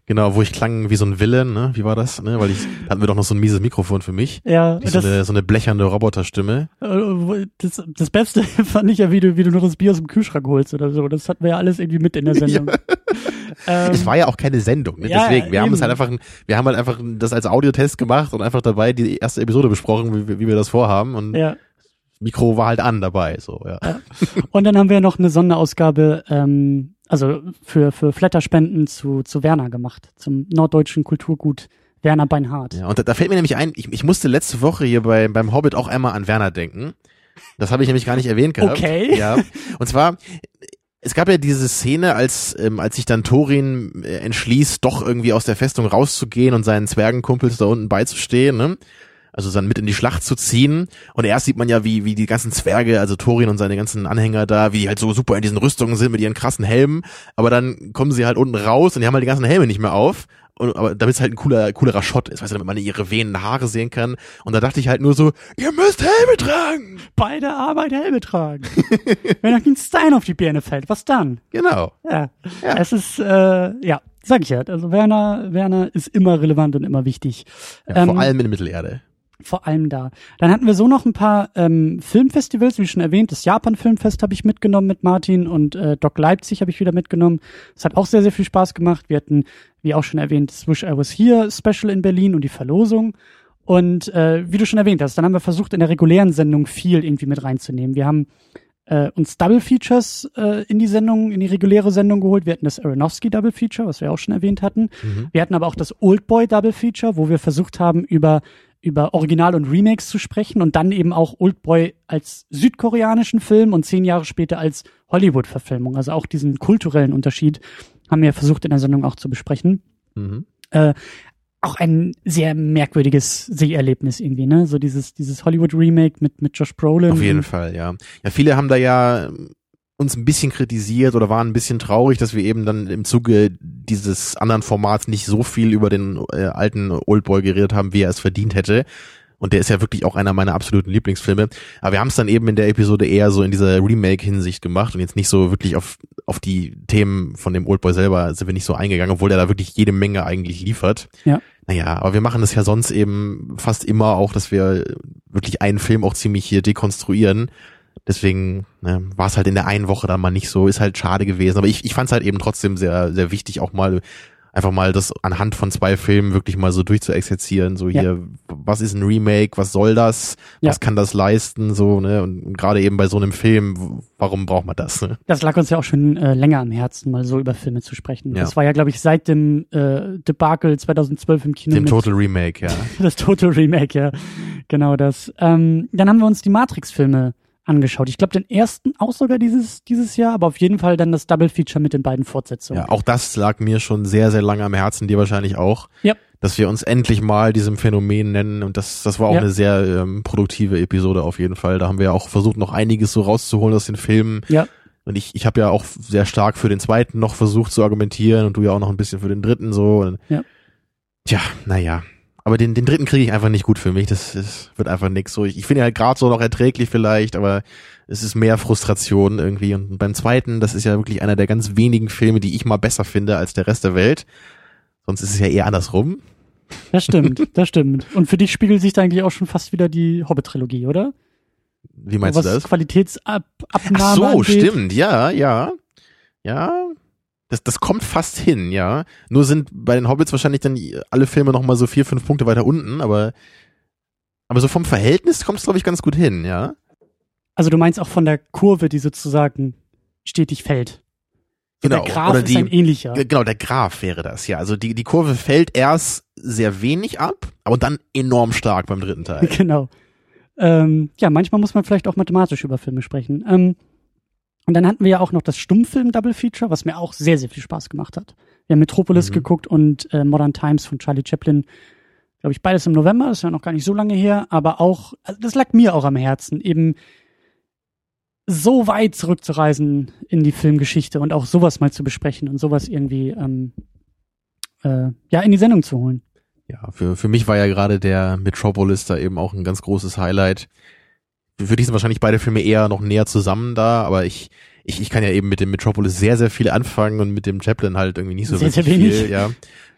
Genau, wo ich klang wie so ein Villain, ne? Wie war das? Ne? Weil ich da hatten wir doch noch so ein mieses Mikrofon für mich. ja, Wie so, das, eine, so eine blechernde Roboterstimme. äh, das, das Beste fand ich ja, wie du, wie du noch das Bier aus dem Kühlschrank holst oder so. Das hatten wir ja alles irgendwie mit in der Sendung. Ähm, Es war ja auch keine Sendung, ne? ja, deswegen. Wir haben es eben. halt einfach, wir haben halt einfach das als Audiotest gemacht und einfach dabei die erste Episode besprochen, wie, wie wir das vorhaben. Und ja. Mikro war halt an dabei, so ja. Und dann haben wir noch eine Sonderausgabe, ähm, also für, für Flatterspenden zu, zu Werner gemacht, zum norddeutschen Kulturgut Werner Beinhardt. Ja, und da, da fällt mir nämlich ein, ich, ich musste letzte Woche hier bei, beim Hobbit auch einmal an Werner denken. Das habe ich nämlich gar nicht erwähnt gehabt. Okay. Ja. Und zwar, es gab ja diese Szene, als, ähm, als sich dann Thorin äh, entschließt, doch irgendwie aus der Festung rauszugehen und seinen Zwergenkumpels da unten beizustehen, ne? Also dann mit in die Schlacht zu ziehen. Und erst sieht man ja, wie, wie die ganzen Zwerge, also Thorin und seine ganzen Anhänger da, wie die halt so super in diesen Rüstungen sind mit ihren krassen Helmen. Aber dann kommen sie halt unten raus und die haben halt die ganzen Helme nicht mehr auf. Und, aber damit es halt ein cooler, coolerer Shot ist, weißt du, damit man ihre wehenden Haare sehen kann. Und da dachte ich halt nur so, ihr müsst Helme tragen! Bei der Arbeit Helme tragen. Wenn euch ein Stein auf die Birne fällt, was dann? Genau. Ja. Ja. Es ist, äh, ja, sag ich ja. Also Werner, Werner ist immer relevant und immer wichtig. Ja, Ähm, vor allem in Mittelerde. Vor allem da. Dann hatten wir so noch ein paar ähm, Filmfestivals, wie schon erwähnt. Das Japan Filmfest habe ich mitgenommen mit Martin und äh, Doc Leipzig habe ich wieder mitgenommen. Es hat auch sehr, sehr viel Spaß gemacht. Wir hatten, wie auch schon erwähnt, das Wish I Was Here Special in Berlin und die Verlosung. Und äh, wie du schon erwähnt hast, dann haben wir versucht, in der regulären Sendung viel irgendwie mit reinzunehmen. Wir haben äh, uns Double Features äh, in die Sendung, in die reguläre Sendung geholt. Wir hatten das Aronofsky Double Feature, was wir auch schon erwähnt hatten. Mhm. Wir hatten aber auch das Oldboy Double Feature, wo wir versucht haben, über über Original und Remakes zu sprechen und dann eben auch Oldboy als südkoreanischen Film und zehn Jahre später als Hollywood-Verfilmung. Also auch diesen kulturellen Unterschied haben wir versucht in der Sendung auch zu besprechen. Mhm. Äh, auch ein sehr merkwürdiges Seherlebnis irgendwie, ne? So dieses, dieses Hollywood-Remake mit, mit Josh Brolin. Auf jeden Fall, ja. Ja, viele haben da ja uns ein bisschen kritisiert oder waren ein bisschen traurig, dass wir eben dann im Zuge dieses anderen Formats nicht so viel über den äh, alten Oldboy geredet haben, wie er es verdient hätte. Und der ist ja wirklich auch einer meiner absoluten Lieblingsfilme. Aber wir haben es dann eben in der Episode eher so in dieser Remake-Hinsicht gemacht und jetzt nicht so wirklich auf, auf die Themen von dem Oldboy selber sind wir nicht so eingegangen, obwohl der da wirklich jede Menge eigentlich liefert. Ja. Naja, aber wir machen das ja sonst eben fast immer auch, dass wir wirklich einen Film auch ziemlich hier dekonstruieren. Deswegen ne, war es halt in der einen Woche dann mal nicht so, ist halt schade gewesen. Aber ich, ich fand es halt eben trotzdem sehr, sehr wichtig, auch mal einfach mal das anhand von zwei Filmen wirklich mal so durchzuexerzieren. So Ja. hier, was ist ein Remake, was soll das, Ja. was kann das leisten, so, ne? Und, und gerade eben bei so einem Film, warum braucht man das? Ne? Das lag uns ja auch schon äh, länger am Herzen, mal so über Filme zu sprechen. Ja. Das war ja, glaube ich, seit dem äh, Debakel 2012 im Kino. Dem Total Remake, ja. Das Total Remake, ja. Genau das. Ähm, dann haben wir uns die Matrix-Filme angeschaut. Ich glaube, den ersten auch sogar dieses, dieses Jahr, aber auf jeden Fall dann das Double Feature mit den beiden Fortsetzungen. Ja, auch das lag mir schon sehr, sehr lange am Herzen, dir wahrscheinlich auch. Ja. Dass wir uns endlich mal diesem Phänomen nennen und das, das war auch Ja. eine sehr ähm, produktive Episode auf jeden Fall. Da haben wir ja auch versucht, noch einiges so rauszuholen aus den Filmen. Ja. Und ich, ich habe ja auch sehr stark für den zweiten noch versucht zu argumentieren und du ja auch noch ein bisschen für den dritten so. Und Ja. Tja, naja. Aber den, den dritten kriege ich einfach nicht gut für mich. Das, das wird einfach nix so. Ich, ich finde ihn halt gerade so noch erträglich vielleicht, aber es ist mehr Frustration irgendwie. Und beim zweiten, das ist ja wirklich einer der ganz wenigen Filme, die ich mal besser finde als der Rest der Welt. Sonst ist es ja eher andersrum. Das stimmt, das stimmt. Und für dich spiegelt sich da eigentlich auch schon fast wieder die Hobbit-Trilogie, oder? Wie meinst Was du das? Qualitätsabnahme Ach so, angeht. stimmt. Ja, ja. Ja. Das, das kommt fast hin, ja. Nur sind bei den Hobbits wahrscheinlich dann alle Filme noch mal so vier, fünf Punkte weiter unten, aber, aber so vom Verhältnis kommt es, glaube ich, ganz gut hin, ja. Also du meinst auch von der Kurve, die sozusagen stetig fällt. So Genau. Der Graph Oder ist die, ein ähnlicher. Genau, der Graph wäre das, ja. Also die, die Kurve fällt erst sehr wenig ab, aber dann enorm stark beim dritten Teil. Genau. Ähm, ja, manchmal muss man vielleicht auch mathematisch über Filme sprechen. Ähm, und dann hatten wir ja auch noch das Stummfilm-Double Feature, was mir auch sehr, sehr viel Spaß gemacht hat. Wir haben Metropolis Mhm. geguckt und äh, Modern Times von Charlie Chaplin glaube ich, beides im November, das ist ja noch gar nicht so lange her, aber auch, also das lag mir auch am Herzen, eben so weit zurückzureisen in die Filmgeschichte und auch sowas mal zu besprechen und sowas irgendwie ähm, äh, ja in die Sendung zu holen. Ja, für, für mich war ja gerade der Metropolis da eben auch ein ganz großes Highlight. Für dich sind wahrscheinlich beide Filme eher noch näher zusammen da, aber ich, ich, ich kann ja eben mit dem Metropolis sehr, sehr viel anfangen und mit dem Chaplin halt irgendwie nicht so Sehr, sehr wenig. viel, ja.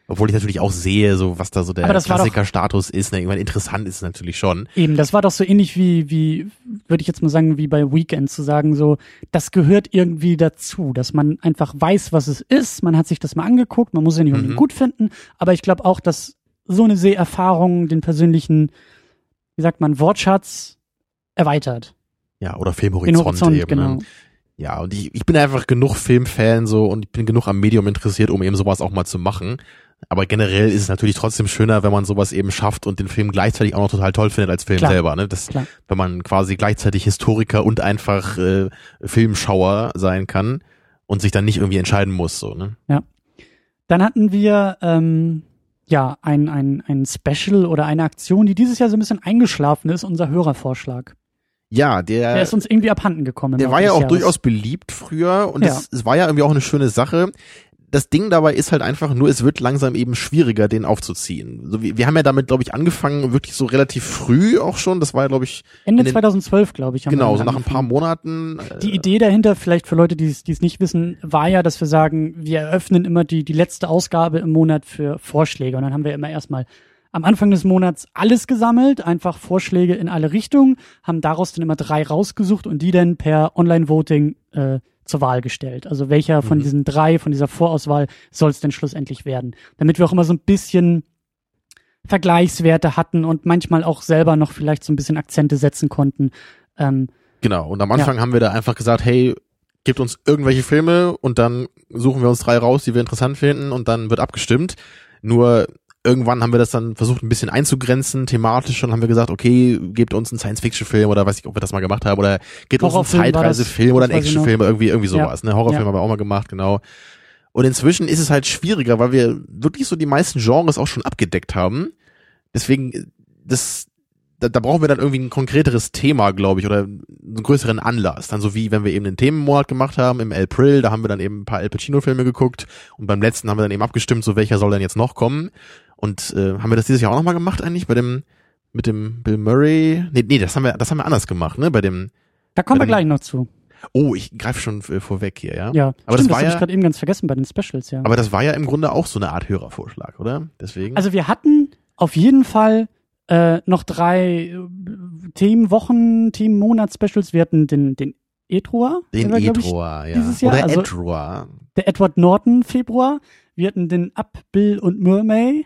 Obwohl ich natürlich auch sehe, so was da so der Klassikerstatus ist. Ne? Irgendwann interessant ist es natürlich schon. Eben, das war doch so ähnlich wie, wie, würde ich jetzt mal sagen, wie bei Weekend zu sagen, so, das gehört irgendwie dazu, dass man einfach weiß, was es ist, man hat sich das mal angeguckt, man muss ja nicht unbedingt Mhm. gut finden, aber ich glaube auch, dass so eine Seherfahrung den persönlichen, wie sagt man, Wortschatz erweitert. Ja, oder Den Filmhorizont Horizont, eben. genau. Ne? Ja, und ich, ich bin einfach genug Filmfan so und ich bin genug am Medium interessiert, um eben sowas auch mal zu machen. Aber generell ist es natürlich trotzdem schöner, wenn man sowas eben schafft und den Film gleichzeitig auch noch total toll findet als Film Klar. selber. Ne? Das, Klar. wenn man quasi gleichzeitig Historiker und einfach äh, Filmschauer sein kann und sich dann nicht irgendwie entscheiden muss. So, ne? Dann hatten wir ähm, ja ein, ein, ein Special oder eine Aktion, die dieses Jahr so ein bisschen eingeschlafen ist, unser Hörervorschlag. Ja, der, Der ist uns irgendwie abhanden gekommen. der war ja auch Jahres. durchaus beliebt früher und Ja. es, es war ja irgendwie auch eine schöne Sache. Das Ding dabei ist halt einfach nur, es wird langsam eben schwieriger, den aufzuziehen. So wie, wir haben ja damit, glaube ich, angefangen, wirklich so relativ früh auch schon. Das war ja, glaube ich, Ende den- 2012, glaube ich. wir genau, so nach ein paar. Monaten. äh, Die Idee dahinter, vielleicht für Leute, die es die es nicht wissen, war ja, dass wir sagen, wir eröffnen immer die, die letzte Ausgabe im Monat für Vorschläge. Und dann haben wir immer erstmal am Anfang des Monats alles gesammelt, einfach Vorschläge in alle Richtungen, haben daraus dann immer drei rausgesucht und die dann per Online-Voting äh, zur Wahl gestellt. Also welcher von Mhm. diesen drei, von dieser Vorauswahl soll es denn schlussendlich werden? Damit wir auch immer so ein bisschen Vergleichswerte hatten und manchmal auch selber noch vielleicht so ein bisschen Akzente setzen konnten. Ähm, Genau, und am Anfang haben wir da einfach gesagt, hey, gebt uns irgendwelche Filme und dann suchen wir uns drei raus, die wir interessant finden und dann wird abgestimmt. Nur irgendwann haben wir das dann versucht ein bisschen einzugrenzen, thematisch und haben wir gesagt, okay, gebt uns einen Science-Fiction-Film oder weiß ich, ob wir das mal gemacht haben oder gebt uns einen Zeitreisefilm oder einen noch. Actionfilm, irgendwie, irgendwie sowas. Ne? Horrorfilm Ja. haben wir auch mal gemacht, genau. Und inzwischen ist es halt schwieriger, weil wir wirklich so die meisten Genres auch schon abgedeckt haben. Deswegen, das, da, da brauchen wir dann irgendwie ein konkreteres Thema, glaube ich, oder einen größeren Anlass. Dann so wie, wenn wir eben einen Themenmonat gemacht haben im April, da haben wir dann eben ein paar Al Pacino-Filme geguckt und beim letzten haben wir dann eben abgestimmt, so welcher soll denn jetzt noch kommen. Und äh, haben wir das dieses Jahr auch nochmal gemacht eigentlich bei dem mit dem Bill Murray? Nee, nee, das haben wir das haben wir anders gemacht, ne? Bei dem da kommen wir gleich noch zu. Oh, ich greife schon äh, vorweg hier, ja. Ja, aber stimmt, das war habe ja ich gerade eben ganz vergessen bei den Specials, ja. aber das war ja im Grunde auch so eine Art Hörervorschlag, oder? Deswegen Also wir hatten auf jeden Fall äh, noch drei äh, Themenwochen, Themenmonats-Specials. Wir hatten den, den Etroa, den Edroa, ja. dieses Jahr, Oder also- Edroa. der Edward Norton Februar. Wir hatten den Up, Bill und Mermay,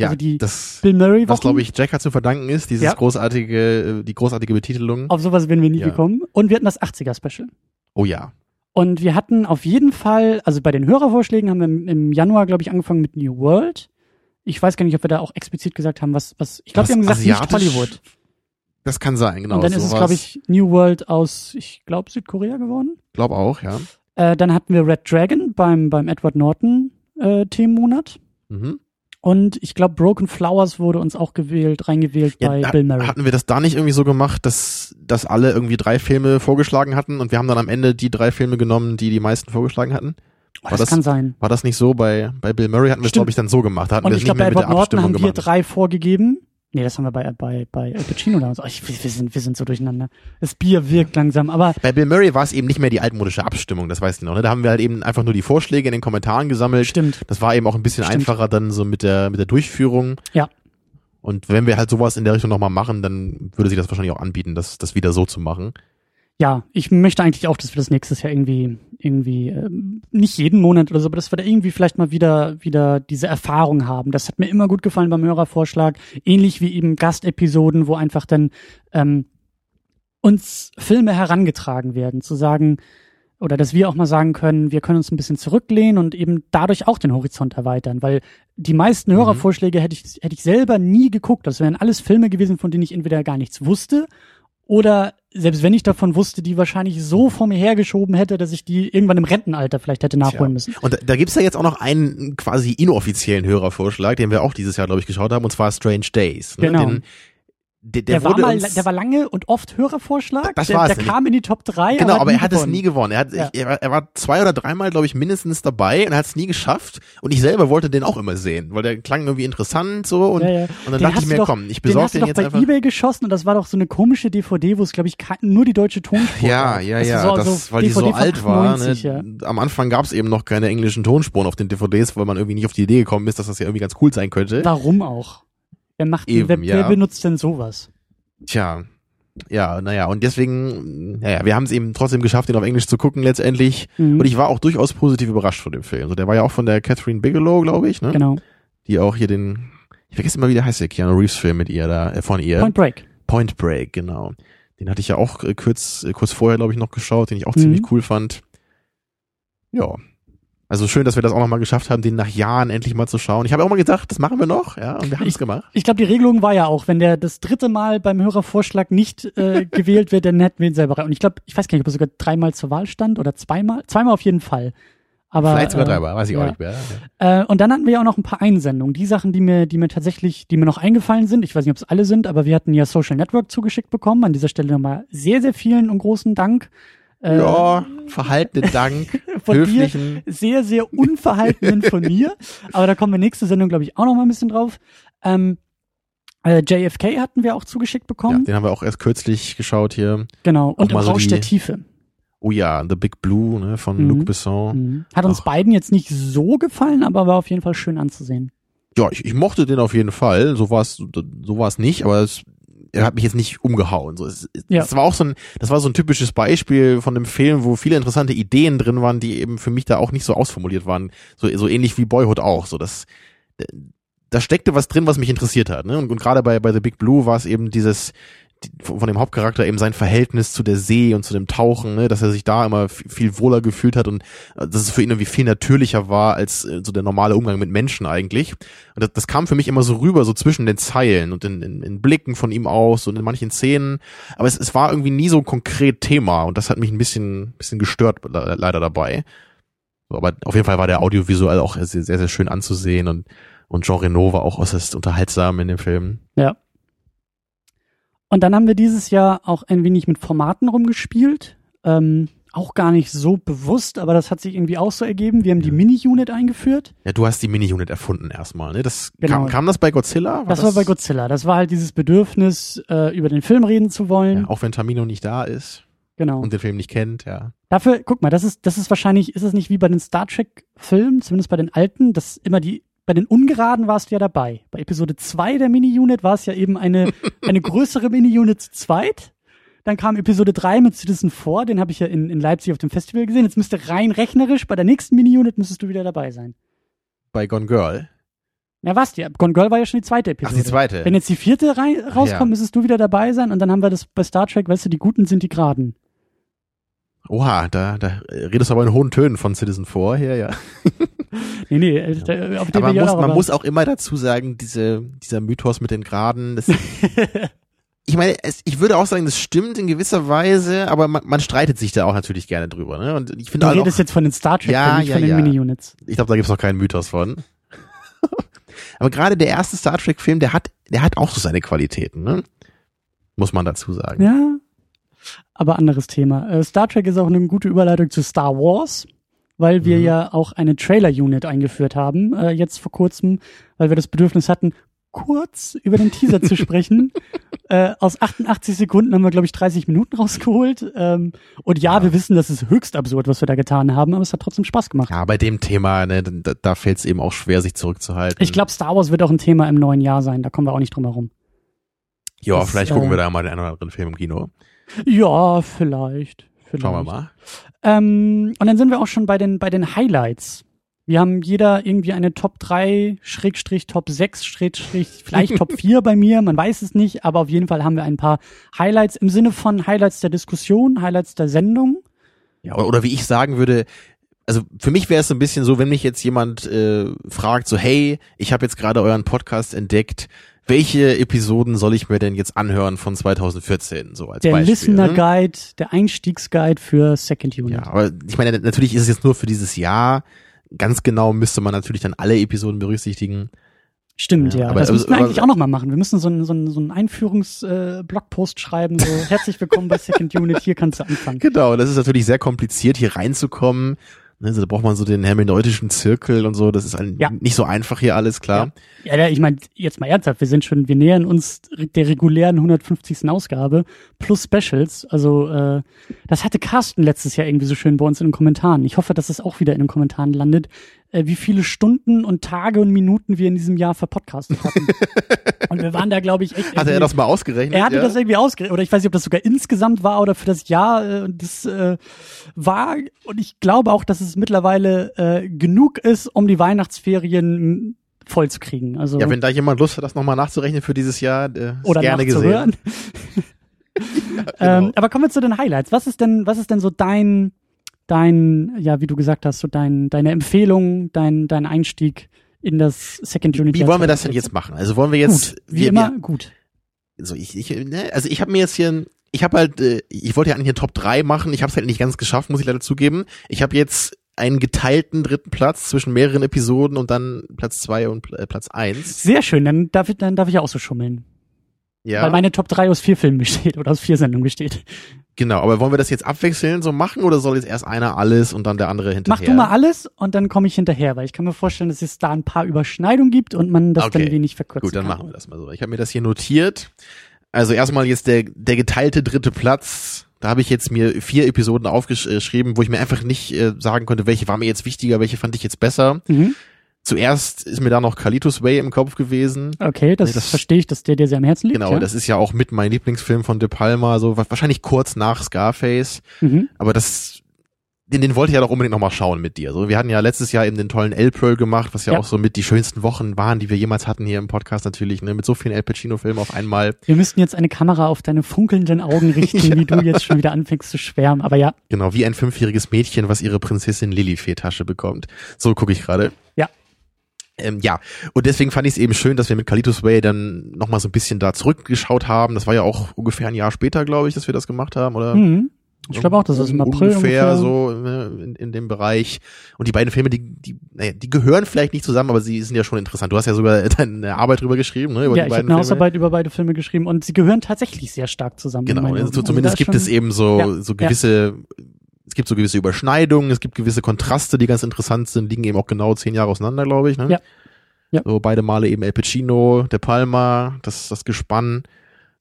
Ja, also die das Bill Murray was Wochen. glaube ich Jack hat zu verdanken ist, dieses Ja. großartige, äh, die großartige Betitelung. Auf sowas wären wir nie Ja. gekommen. Und wir hatten das 80er-Special. Oh ja. Und wir hatten auf jeden Fall, also bei den Hörervorschlägen haben wir im, im Januar, glaube ich, angefangen mit New World. Ich weiß gar nicht, ob wir da auch explizit gesagt haben, was, was, ich glaube, wir haben Was gesagt, nicht asiatisch? Hollywood. Das kann sein, genau. und dann ist es, sowas. glaube ich, New World aus, ich glaube, Südkorea geworden. Glaub auch, ja. Äh, dann hatten wir Red Dragon beim, beim Edward Norton äh, Themenmonat. Mhm. Und ich glaube, Broken Flowers wurde uns auch gewählt, reingewählt Ja, bei da- Bill Murray. Hatten wir das da nicht irgendwie so gemacht, dass, dass alle irgendwie drei Filme vorgeschlagen hatten und wir haben dann am Ende die drei Filme genommen, die die meisten vorgeschlagen hatten? Oh, war das, das- kann sein. War das nicht so? Bei, bei Bill Murray hatten wir es, glaube ich, dann so gemacht. Da hatten Und wir ich glaube, bei Edward Norton haben wir gemacht. drei vorgegeben. Nee, das haben wir bei, bei, bei Al Pacino damals. Oh, ich, wir, sind, wir sind so durcheinander. Das Bier wirkt langsam, aber Bei Bill Murray war es eben nicht mehr die altmodische Abstimmung, das weißt du noch. Ne? Da haben wir halt eben einfach nur die Vorschläge in den Kommentaren gesammelt. stimmt. Das war eben auch ein bisschen Stimmt. einfacher dann so mit der, mit der Durchführung. Ja. Und wenn wir halt sowas in der Richtung nochmal machen, dann würde sich das wahrscheinlich auch anbieten, das, das wieder so zu machen. Ja, ich möchte eigentlich auch, dass wir das nächstes Jahr irgendwie, irgendwie, ähm, nicht jeden Monat oder so, aber dass wir da irgendwie vielleicht mal wieder, wieder diese Erfahrung haben. Das hat mir immer gut gefallen beim Hörervorschlag. Ähnlich wie eben Gastepisoden, wo einfach dann ähm, uns Filme herangetragen werden, zu sagen, oder dass wir auch mal sagen können, wir können uns ein bisschen zurücklehnen und eben dadurch auch den Horizont erweitern, weil die meisten Hörervorschläge hätte ich, hätte ich selber nie geguckt. Das wären alles Filme gewesen, von denen ich entweder gar nichts wusste oder selbst wenn ich davon wusste, die wahrscheinlich so vor mir hergeschoben hätte, dass ich die irgendwann im Rentenalter vielleicht hätte nachholen Tja. müssen. Und da, da gibt's ja jetzt auch noch einen quasi inoffiziellen Hörervorschlag, den wir auch dieses Jahr, glaube ich, geschaut haben, und zwar Strange Days. Ne? Genau. Den, der, der, Der, war wurde mal, uns, der war lange und oft Hörervorschlag. Das der, war's der kam in die Top 3. Genau, aber nie er hat es gewonnen. nie gewonnen. Er, hat, Ja. ich, er, war- war zwei oder dreimal, glaube ich, mindestens dabei und er hat es nie geschafft. Und ich selber wollte den auch immer sehen, weil der klang irgendwie interessant so. Und, Ja, ja. und dann Den dachte ich mir, doch- komm, ich Den besorge du den, doch jetzt bei einfach. Ebay geschossen und das war doch so eine komische DVD, wo es, glaube ich, nur die deutsche Tonspur Ja, gab. ja, ja, war das, weil die so DVD alt war. 98, Ne? Am Anfang gab's eben noch keine englischen Tonspuren auf den DVDs, weil man irgendwie nicht auf die Idee gekommen ist, dass das ja irgendwie ganz cool sein könnte. Warum auch? Wer macht Eben, wer, ja. wer benutzt denn sowas? Tja, ja, naja, und deswegen, naja, wir haben es eben trotzdem geschafft, den auf Englisch zu gucken letztendlich. Mhm. Und ich war auch durchaus positiv überrascht von dem Film. Also der war ja auch von der Catherine Bigelow, glaube ich, ne? Genau. Die auch hier den, ich vergesse immer, wie der heißt, der Keanu Reeves Film mit ihr da, äh, von ihr. Point Break. Point Break, genau. Den hatte ich ja auch äh, kurz, äh, kurz vorher, glaube ich, noch geschaut, den ich auch Mhm. ziemlich cool fand. Ja. Also schön, dass wir das auch noch mal geschafft haben, den nach Jahren endlich mal zu schauen. Ich habe auch mal gedacht, das machen wir noch, ja, und wir haben es gemacht. Ich glaube, die Regelung war ja auch, wenn der das dritte Mal beim Hörervorschlag nicht äh, gewählt wird, dann hätten wir ihn selber rein. Und ich glaube, ich weiß gar nicht, ob er sogar dreimal zur Wahl stand oder zweimal. Zweimal auf jeden Fall. Aber, Vielleicht sogar äh, dreimal, weiß ich auch ja. nicht mehr. Ja. Äh, und dann hatten wir ja auch noch ein paar Einsendungen. Die Sachen, die mir, die mir tatsächlich, die mir noch eingefallen sind. Ich weiß nicht, ob es alle sind, aber wir hatten ja Social Network zugeschickt bekommen. An dieser Stelle nochmal sehr, sehr vielen und großen Dank. Äh, Ja, verhaltenen Dank, von dir höflichen. sehr, sehr unverhaltenen von mir. Aber da kommen wir nächste Sendung, glaube ich, auch noch mal ein bisschen drauf. Ähm, äh, JFK hatten wir auch zugeschickt Ja, bekommen. den haben wir auch erst kürzlich geschaut hier. genau. Und im so Rausch der Tiefe. Oh ja, The Big Blue ne, von Mhm. Luc Besson. Mhm. Hat uns Ach. beiden jetzt nicht so gefallen, aber war auf jeden Fall schön anzusehen. Ja, ich, ich mochte den auf jeden Fall. So war es, so war es nicht, aber es, er hat mich jetzt nicht umgehauen. So, es, Ja. Das war auch so ein, das war so ein typisches Beispiel von einem Film, wo viele interessante Ideen drin waren, die eben für mich da auch nicht so ausformuliert waren. So, so ähnlich wie Boyhood auch. So, das, da steckte was drin, was mich interessiert hat. Ne? Und, und gerade bei, bei The Big Blue war es eben dieses, die, von dem Hauptcharakter eben sein Verhältnis zu der See und zu dem Tauchen, ne? dass er sich da immer viel wohler gefühlt hat und äh, dass es für ihn irgendwie viel natürlicher war als äh, so der normale Umgang mit Menschen eigentlich. Und das, das kam für mich immer so rüber, so zwischen den Zeilen und in, in, in Blicken von ihm aus und in manchen Szenen. Aber es, es war irgendwie nie so ein konkret Thema und das hat mich ein bisschen, bisschen gestört le- leider dabei. Aber auf jeden Fall war der audiovisuell auch sehr, sehr, sehr schön anzusehen und, und Jean Reno war auch äußerst unterhaltsam in dem Film. Ja. Und dann haben wir dieses Jahr auch ein wenig mit Formaten rumgespielt. Ähm, auch gar nicht so bewusst, aber das hat sich irgendwie auch so ergeben. Wir haben die. Mini-Unit eingeführt. Ja, du hast die Mini-Unit erfunden erstmal, ne? Das Genau. kam, kam das bei Godzilla? Das, war bei Godzilla. Das war halt dieses Bedürfnis, äh, über den Film reden zu wollen. Ja, auch wenn Tamino nicht da ist genau. und den Film nicht kennt, ja. Dafür, guck mal, das ist, das ist wahrscheinlich, ist es nicht wie bei den Star Trek-Filmen, zumindest bei den alten, dass immer die, bei den Ungeraden warst du ja dabei. Bei Episode 2 der Mini-Unit war es ja eben eine, eine größere Mini-Unit zu zweit. Dann kam Episode 3 mit Citizen 4, den habe ich ja in, in Leipzig auf dem Festival gesehen. Jetzt müsste rein rechnerisch, bei der nächsten Mini-Unit müsstest du wieder dabei sein. Bei Gone Girl. Na was, ja, Gone Girl war ja schon die zweite Ach, Episode. die zweite. Wenn jetzt die vierte rein, rauskommt, ja. müsstest du wieder dabei sein und dann haben wir das bei Star Trek, weißt du, die Guten sind die Geraden. Oha, da, da redest du aber in hohen Tönen von Citizen 4 hier, ja. Nee, nee, äh, da- auf den Aber ja muss, auch, man muss auch immer dazu sagen, diese, dieser Mythos mit den Graden, das, ich meine, es, ich würde auch sagen, das stimmt in gewisser Weise, aber man, man streitet sich da auch natürlich gerne drüber, ne? Und ich Du finde halt auch, redest jetzt von den Star Trek, Ja, nicht ja, von den ja. Mini-Units. ich glaube, da gibt's noch keinen Mythos von. aber gerade der erste Star Trek Film, der hat, der hat auch so seine Qualitäten, ne? Muss man dazu sagen. Ja, aber anderes Thema. Äh, Star Trek ist auch eine gute Überleitung zu Star Wars, weil wir Mhm. ja auch eine Trailer-Unit eingeführt haben, äh, jetzt vor kurzem, weil wir das Bedürfnis hatten, kurz über den Teaser zu sprechen. Äh, aus 88 Sekunden haben wir, glaube ich, 30 Minuten rausgeholt. Ähm, und ja, wir wissen, das ist höchst absurd, was wir da getan haben, aber es hat trotzdem Spaß gemacht. Ja, bei dem Thema, ne, da, da fällt es eben auch schwer, sich zurückzuhalten. Ich glaube, Star Wars wird auch ein Thema im neuen Jahr sein, da kommen wir auch nicht drum herum. Ja, vielleicht gucken äh, wir da mal den einen oder anderen Film im Kino. Ja, vielleicht. vielleicht. Schauen wir mal. Ähm, und dann sind wir auch schon bei den, bei den Highlights. Wir haben jeder irgendwie eine Top 3, Schrägstrich Top 6, Schrägstrich, vielleicht Top 4 bei mir, man weiß es nicht, aber auf jeden Fall haben wir ein paar Highlights im Sinne von Highlights der Diskussion, Highlights der Sendung. Ja, oder, wie ich sagen würde, also für mich wäre es so ein bisschen so, wenn mich jetzt jemand äh, fragt, so hey, ich habe jetzt gerade euren Podcast entdeckt, welche Episoden soll ich mir denn jetzt anhören von 2014, so als Der Beispiel. Listener ne? Guide, der Einstiegsguide für Second Unit. Ja, aber ich meine, natürlich ist es jetzt nur für dieses Jahr. Ganz genau müsste man natürlich dann alle Episoden berücksichtigen. Stimmt, Ja, ja. aber- das aber- müssen wir aber- eigentlich auch nochmal machen. Wir müssen so einen so einen, so einen Einführungs-Blogpost schreiben, so herzlich willkommen bei Second Unit, hier kannst du anfangen. Genau, das ist natürlich sehr kompliziert, hier reinzukommen. Also da braucht man so den hermeneutischen Zirkel und so. Das ist ein, Ja. nicht so einfach hier alles, klar. Ja, ja ich meine, jetzt mal ernsthaft, wir sind schon, wir nähern uns der regulären 150. Ausgabe plus Specials. Also äh, das hatte Carsten letztes Jahr irgendwie so schön bei uns in den Kommentaren. Ich hoffe, dass es auch wieder in den Kommentaren landet, äh, wie viele Stunden und Tage und Minuten wir in diesem Jahr verpodcastet hatten. und wir waren da, glaube ich, echt. Hatte er das mal ausgerechnet? Er hatte ja? das irgendwie ausgerechnet, oder ich weiß nicht, ob das sogar insgesamt war oder für das Jahr. Äh, und das äh, war, und ich glaube auch, dass es mittlerweile äh, genug ist, um die Weihnachtsferien voll zu kriegen. Also Ja, wenn da jemand Lust hat, das nochmal nachzurechnen für dieses Jahr, äh, oder gerne gesehen. Genau. ähm, aber kommen wir zu den Highlights. Was ist denn, was ist denn so dein, dein, ja, wie du gesagt hast, so dein, deine Empfehlung, dein, dein Einstieg in das Second Unit? Wie wollen wir das denn 2014? jetzt machen? Also wollen wir jetzt, Gut, wie wir, immer, Wir, gut. so ich, ich, ne, also ich habe mir jetzt hier, ich habe halt, äh, ich wollte ja eigentlich eine Top 3 machen, ich habe es halt nicht ganz geschafft, muss ich leider zugeben. Ich habe jetzt einen geteilten dritten Platz zwischen mehreren Episoden und dann Platz zwei und äh, Platz eins. Sehr schön, dann darf ich, dann darf ich auch so schummeln. Ja, Weil meine Top 3 aus vier Filmen besteht oder aus vier Sendungen besteht. genau. Aber wollen wir das jetzt abwechselnd so machen oder soll jetzt erst einer alles und dann der andere hinterher? Mach du mal alles und dann komme ich hinterher, weil ich kann mir vorstellen, dass es da ein paar Überschneidungen gibt und man das Okay. dann wenig verkürzen Gut, dann kann. machen wir das mal so. Ich habe mir das hier notiert. Also erstmal jetzt der, der geteilte dritte Platz. Da habe ich jetzt mir vier Episoden aufgeschrieben, wo ich mir einfach nicht äh, sagen konnte, welche war mir jetzt wichtiger, welche fand ich jetzt besser. Mhm. Zuerst ist mir da noch Carlitos Way im Kopf gewesen. Okay, das, das- verstehe ich, dass der dir sehr am Herzen liegt. Genau, ja? das ist ja auch mit mein Lieblingsfilm von De Palma, so wa- wahrscheinlich kurz nach Scarface. mhm. Aber das, den, den wollte ich ja doch unbedingt nochmal schauen mit dir. So, wir hatten ja letztes Jahr eben den tollen El Pearl gemacht, was ja, Ja. auch so mit die schönsten Wochen waren, die wir jemals hatten hier im Podcast natürlich, ne, mit so vielen El Pacino-Filmen auf einmal. Wir müssten jetzt eine Kamera auf deine funkelnden Augen richten, wie du jetzt schon wieder anfängst zu schwärmen. Aber ja, Genau, wie ein fünfjähriges Mädchen, was ihre Prinzessin Lilifee-Tasche bekommt. So gucke ich gerade. Ja. Ähm, ja, und deswegen fand ich es eben schön, dass wir mit Kalitos Way dann nochmal so ein bisschen da zurückgeschaut haben. Das war ja auch ungefähr ein Jahr später, glaube ich, dass wir das gemacht haben, oder? mhm. ich glaube auch, dass das im April ungefähr, ungefähr so ne, in, in dem Bereich. Und die beiden Filme, die, die, naja, die gehören vielleicht nicht zusammen, aber sie sind ja schon interessant. Du hast ja sogar deine Arbeit drüber geschrieben, ne? Über Ja, die ich habe eine. Hausarbeit über beide Filme geschrieben und sie gehören tatsächlich sehr stark zusammen. Genau, also zumindest da gibt ist es eben so, Ja, so gewisse, es gibt so gewisse Überschneidungen, es gibt gewisse Kontraste, die ganz interessant sind, liegen eben auch genau zehn Jahre auseinander, glaube ich. Ne? Ja. Ja. So beide Male eben El Pacino, De Palma, das, das Gespann.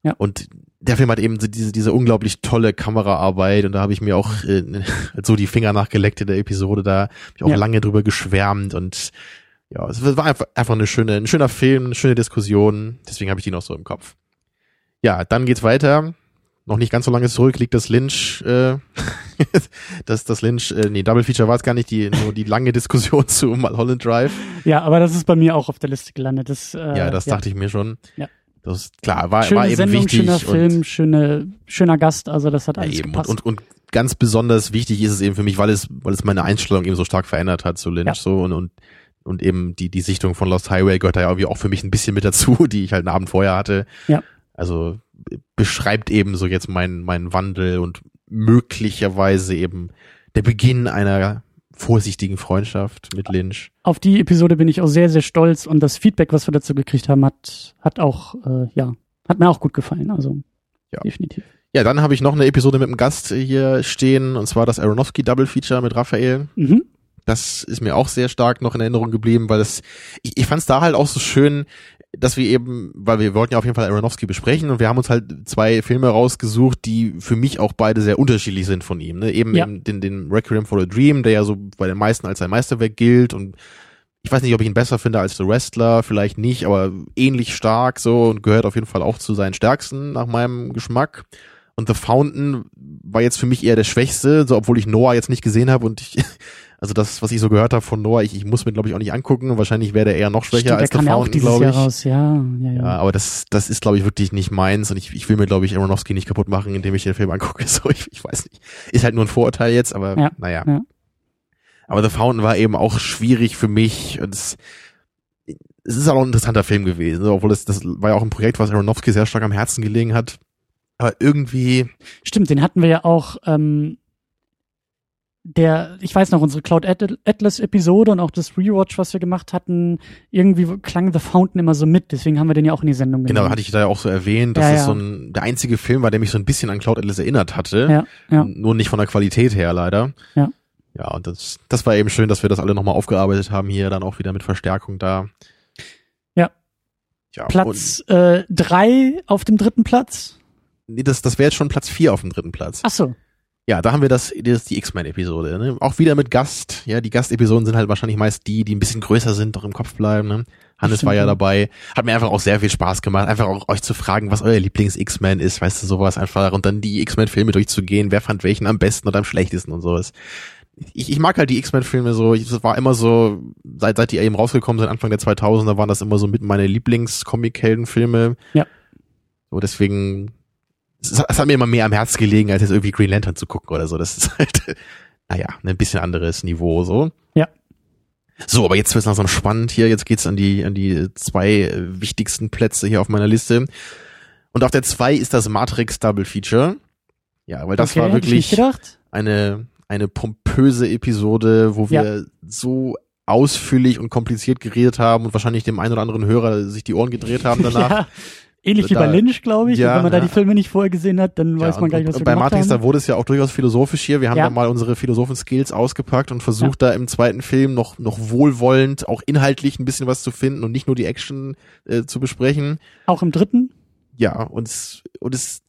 Ja. Und der Film hat eben diese, diese unglaublich tolle Kameraarbeit und da habe ich mir auch äh, so die Finger nachgeleckt in der Episode, da habe ich auch Ja. lange drüber geschwärmt und ja, es war einfach, einfach eine schöne, ein schöner Film, eine schöne Diskussion, deswegen habe ich die noch so im Kopf. Ja, dann geht's weiter. Noch nicht ganz so lange zurück liegt das Lynch, äh, das, das Lynch, äh, nee, Double Feature war es gar nicht, die, nur die lange Diskussion zu Mulholland Drive. Ja, aber das ist bei mir auch auf der Liste gelandet. Das, äh, ja, das dachte ich mir schon. Ja. Das ist klar, war, Schöne war eben Sendung, wichtig. schöner und, Film, schöne, schöner Gast, also das hat ja, alles eben. Und, gepasst. und, und ganz besonders wichtig ist es eben für mich, weil es, weil es meine Einstellung eben so stark verändert hat zu Lynch Ja. so und, und, und eben die, die Sichtung von Lost Highway gehört da ja irgendwie auch für mich ein bisschen mit dazu, die ich halt einen Abend vorher hatte. Ja. Also beschreibt eben so jetzt meinen meinen Wandel und möglicherweise eben der Beginn einer vorsichtigen Freundschaft mit Lynch. auf die Episode bin ich auch sehr, sehr stolz und das Feedback, was wir dazu gekriegt haben, hat, hat auch, äh, ja, hat mir auch gut gefallen. Also Ja. definitiv. Ja, dann habe ich noch eine Episode mit einem Gast hier stehen, und zwar das Aronofsky Double Feature mit Raphael. Mhm. Das ist mir auch sehr stark noch in Erinnerung geblieben, weil das, ich, ich fand es da halt auch so schön, dass wir eben, weil wir wollten ja auf jeden Fall Aronofsky besprechen und wir haben uns halt zwei Filme rausgesucht, die für mich auch beide sehr unterschiedlich sind von ihm. Ne? Eben Ja. eben den, den Requiem for a Dream, der ja so bei den meisten als sein Meisterwerk gilt und ich weiß nicht, ob ich ihn besser finde als The Wrestler, vielleicht nicht, aber ähnlich stark so und gehört auf jeden Fall auch zu seinen stärksten nach meinem Geschmack. Und The Fountain war jetzt für mich eher der Schwächste, so obwohl ich Noah jetzt nicht gesehen habe und ich, also das, was ich so gehört habe von Noah, ich, ich muss mir glaube ich auch nicht angucken. Wahrscheinlich wäre der eher noch schwächer Stimmt, als der auch Fountain, glaube Jahr ich. raus, ja, ja, ja. Ja, aber das, das ist, glaube ich, wirklich nicht meins und ich, ich will mir, glaube ich, Aronofsky nicht kaputt machen, indem ich den Film angucke. So, ich, ich weiß nicht. Ist halt nur ein Vorurteil jetzt, aber Ja, naja. ja. Aber The Fountain war eben auch schwierig für mich und es, es ist auch ein interessanter Film gewesen, obwohl es, das war ja auch ein Projekt, was Aronofsky sehr stark am Herzen gelegen hat. Aber irgendwie. Stimmt, den hatten wir ja auch, ähm, der, ich weiß noch, unsere Cloud Atlas Episode und auch das Rewatch, was wir gemacht hatten, irgendwie klang The Fountain immer so mit, deswegen haben wir den ja auch in die Sendung genau, genommen. Genau, hatte ich da ja auch so erwähnt, dass ja, es ja. so ein, der einzige Film war, der mich so ein bisschen an Cloud Atlas erinnert hatte. Ja, ja. Nur nicht von der Qualität her leider. Ja. Ja, und das, das war eben schön, dass wir das alle nochmal aufgearbeitet haben hier, dann auch wieder mit Verstärkung da. Ja. ja Platz äh, drei auf dem dritten Platz. Nee, das, das wäre jetzt schon Platz vier auf dem dritten Platz. Ach so. Ja, da haben wir das, das die X-Men-Episode. Ne? Auch wieder mit Gast. Ja, die Gastepisoden sind halt wahrscheinlich meist die, die ein bisschen größer sind, doch im Kopf bleiben. Ne? Hannes war ja dabei. Hat mir einfach auch sehr viel Spaß gemacht, einfach auch euch zu fragen, was euer Lieblings-X-Men ist, weißt du, sowas einfach. Und dann die X-Men-Filme durchzugehen, wer fand welchen am besten oder am schlechtesten und sowas. Ich, ich mag halt die X-Men-Filme so, das war immer so, seit, seit die eben rausgekommen sind, Anfang der 2000er, waren das immer so mit meine Lieblings-Comic-Helden-Filme. Ja. So, deswegen es, es hat mir immer mehr am Herz gelegen, als jetzt irgendwie Green Lantern zu gucken oder so. Das ist halt, naja, ein bisschen anderes Niveau so. Ja. So, aber jetzt wird's langsam spannend hier. Jetzt geht's an die, an die zwei wichtigsten Plätze hier auf meiner Liste. Und auf der zwei ist das Matrix Double Feature. Ja, weil das okay, war wirklich eine, eine pompöse Episode, wo wir ja. so ausführlich und kompliziert geredet haben und wahrscheinlich dem einen oder anderen Hörer sich die Ohren gedreht haben danach. ja. Ähnlich wie bei Lynch, glaube ich. Ja, wenn man ja. da die Filme nicht vorher gesehen hat, dann weiß man gar nicht, was wir Bei Matrix, haben. da wurde es ja auch durchaus philosophisch hier. Wir haben ja. da mal unsere Philosophen-Skills ausgepackt und versucht da im zweiten Film noch, noch wohlwollend, auch inhaltlich ein bisschen was zu finden und nicht nur die Action äh, zu besprechen. Auch im dritten? Ja, und es, und es,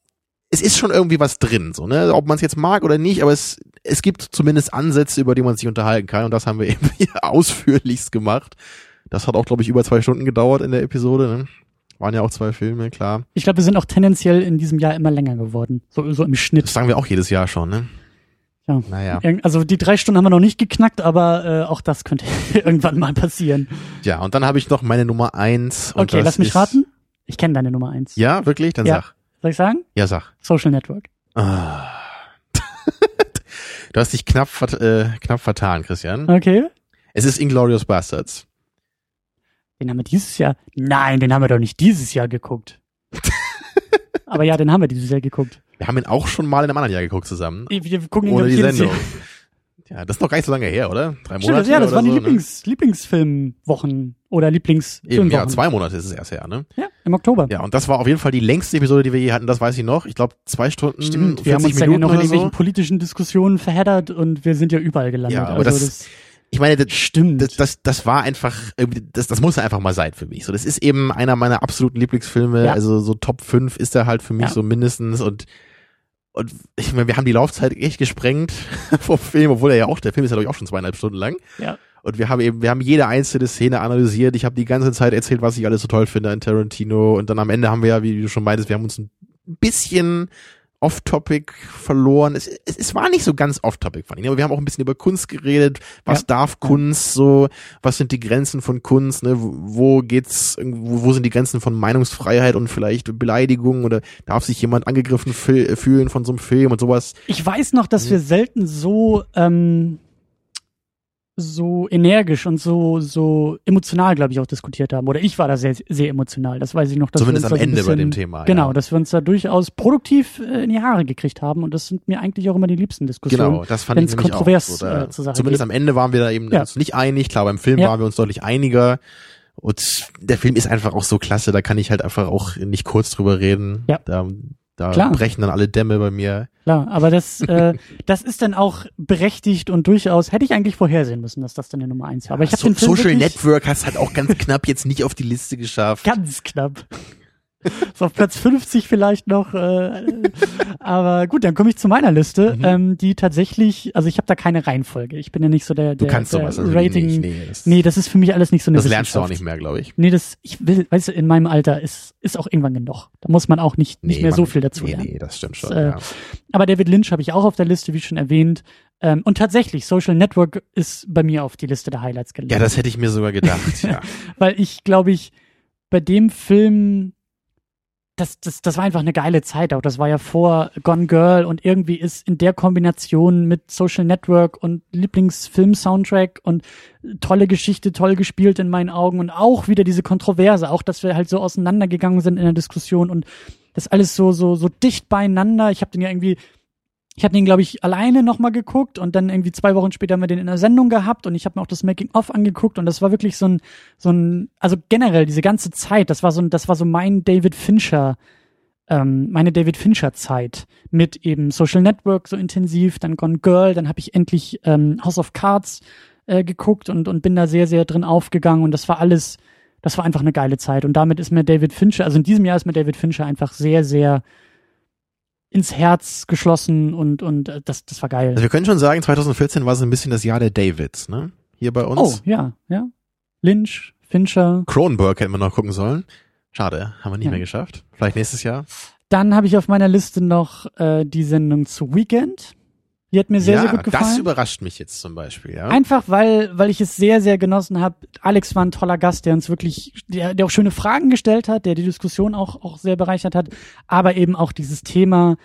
es ist schon irgendwie was drin, so, ne? Ob man es jetzt mag oder nicht, aber es, es gibt zumindest Ansätze, über die man sich unterhalten kann und das haben wir eben hier ausführlichst gemacht. Das hat auch, glaube ich, über zwei Stunden gedauert in der Episode, ne? Waren ja auch zwei Filme, klar. Ich glaube, wir sind auch tendenziell in diesem Jahr immer länger geworden. So, so im Schnitt. Das sagen wir auch jedes Jahr schon, ne? Ja. Naja. Also die drei Stunden haben wir noch nicht geknackt, aber äh, auch das könnte irgendwann mal passieren. Ja, und dann habe ich noch meine Nummer eins. okay, lass mich raten. Ich kenne deine Nummer eins. Ja, wirklich? Dann ja. sag. Soll ich sagen? Ja, sag. Social Network. Ah. du hast dich knapp, äh, knapp vertan, Christian. Okay. Es ist Inglorious Bastards. Den haben wir dieses Jahr. Nein, den haben wir doch nicht dieses Jahr geguckt. Aber ja, den haben wir dieses Jahr geguckt. Wir haben ihn auch schon mal in einem anderen Jahr geguckt zusammen. Wir gucken ihn ohne die Sendung. Ja, das ist noch gar nicht so lange her, oder? Drei Monate. Stimmt, ja, das waren die so, ne? Lieblings, ne? Lieblingsfilmwochen oder Lieblingsfilmwochen. ja, zwei Monate ist es erst her, ne? Ja, im Oktober. Ja, und das war auf jeden Fall die längste Episode, die wir je hatten, das weiß ich noch. Ich glaube, zwei Stunden, Stimmt, wir haben uns Minuten ja noch in irgendwelchen so. politischen Diskussionen verheddert und wir sind ja überall gelandet. Ja, aber also das, das ich meine, das stimmt. Das, das, das war einfach, das, das muss einfach mal sein für mich. So, das ist eben einer meiner absoluten Lieblingsfilme. Ja. Also so Top 5 ist er halt für mich ja. so mindestens und und ich meine, wir haben die Laufzeit echt gesprengt vom Film, obwohl er ja auch, der Film ist ja glaube ich auch schon zweieinhalb Stunden lang. Ja. Und wir haben eben, wir haben jede einzelne Szene analysiert. Ich habe die ganze Zeit erzählt, was ich alles so toll finde an Tarantino. Und dann am Ende haben wir ja, wie du schon meintest, wir haben uns ein bisschen off-topic verloren. Es, es, es war nicht so ganz off-topic von ihnen, aber wir haben auch ein bisschen über Kunst geredet. Was ja. darf Kunst so? Was sind die Grenzen von Kunst? Ne? Wo geht's, wo, wo sind die Grenzen von Meinungsfreiheit und vielleicht Beleidigung oder darf sich jemand angegriffen fühlen von so einem Film und sowas? Ich weiß noch, dass wir selten so ähm, so energisch und so so emotional, glaube ich, auch diskutiert haben. Oder ich war da sehr sehr emotional. Das weiß ich noch. Dass Zumindest am Ende bisschen, bei dem Thema. Genau, ja. dass wir uns da durchaus produktiv äh, in die Haare gekriegt haben. Und das sind mir eigentlich auch immer die liebsten Diskussionen. Genau, das fand ich nämlich kontrovers auch. So, äh, Zumindest geht. am Ende waren wir da eben ja. uns nicht einig. Klar, beim Film ja. waren wir uns deutlich einiger. Und der Film ist einfach auch so klasse. Da kann ich halt einfach auch nicht kurz drüber reden. Ja. Da da Klar. brechen dann alle Dämme bei mir. Klar, aber das, äh, das ist dann auch berechtigt und durchaus, hätte ich eigentlich vorhersehen müssen, dass das dann die Nummer eins war. Aber ich habe so, den Film Social Network hast halt auch ganz knapp jetzt nicht auf die Liste geschafft. Ganz knapp. So auf Platz 50 vielleicht noch. Äh, aber gut, dann komme ich zu meiner Liste, mhm. ähm, die tatsächlich, also ich habe da keine Reihenfolge. Ich bin ja nicht so der, der, du kannst der sowas, also Rating. Nicht, nee, das, nee, das ist für mich alles nicht so eine Das lernst du auch nicht mehr, glaube ich. Nee, das, ich will, weißt du, in meinem Alter ist, ist auch irgendwann genug. Da muss man auch nicht, nicht nee, mehr man, so viel dazu nee, lernen. Nee, das stimmt schon. Das, äh, ja. Aber David Lynch habe ich auch auf der Liste, wie schon erwähnt. Ähm, und tatsächlich, Social Network ist bei mir auf die Liste der Highlights gelandet. Ja, das hätte ich mir sogar gedacht, ja. Weil ich, glaube ich, bei dem Film das, das, das war einfach eine geile Zeit auch. Das war ja vor Gone Girl und irgendwie ist in der Kombination mit Social Network und Lieblingsfilm-Soundtrack und tolle Geschichte, toll gespielt in meinen Augen und auch wieder diese Kontroverse, auch dass wir halt so auseinandergegangen sind in der Diskussion und das alles so, so, so dicht beieinander. Ich habe den ja irgendwie ich habe den, glaube ich, alleine nochmal geguckt und dann irgendwie zwei Wochen später haben wir den in der Sendung gehabt und ich habe mir auch das Making-of angeguckt und das war wirklich so ein, so ein, also generell diese ganze Zeit, das war so ein, das war so mein David Fincher, ähm, meine David Fincher Zeit mit eben Social Network so intensiv, dann Gone Girl, dann habe ich endlich ähm, House of Cards äh, geguckt und, und bin da sehr, sehr drin aufgegangen und das war alles, das war einfach eine geile Zeit und damit ist mir David Fincher, also in diesem Jahr ist mir David Fincher einfach sehr, sehr ins Herz geschlossen und und äh, das das war geil. Also wir können schon sagen, 2014 war so ein bisschen das Jahr der Davids, ne? Hier bei uns. Oh, ja, ja. Lynch, Fincher. Cronenberg hätten wir noch gucken sollen. Schade, haben wir nicht ja. mehr geschafft. Vielleicht nächstes Jahr. Dann habe ich auf meiner Liste noch äh, die Sendung zu Weekend. Die hat mir sehr, ja, sehr gut gefallen. Das überrascht mich jetzt zum Beispiel, ja. Einfach weil, weil ich es sehr, sehr genossen habe. Alex war ein toller Gast, der uns wirklich, der, der auch schöne Fragen gestellt hat, der die Diskussion auch, auch sehr bereichert hat, aber eben auch dieses Thema,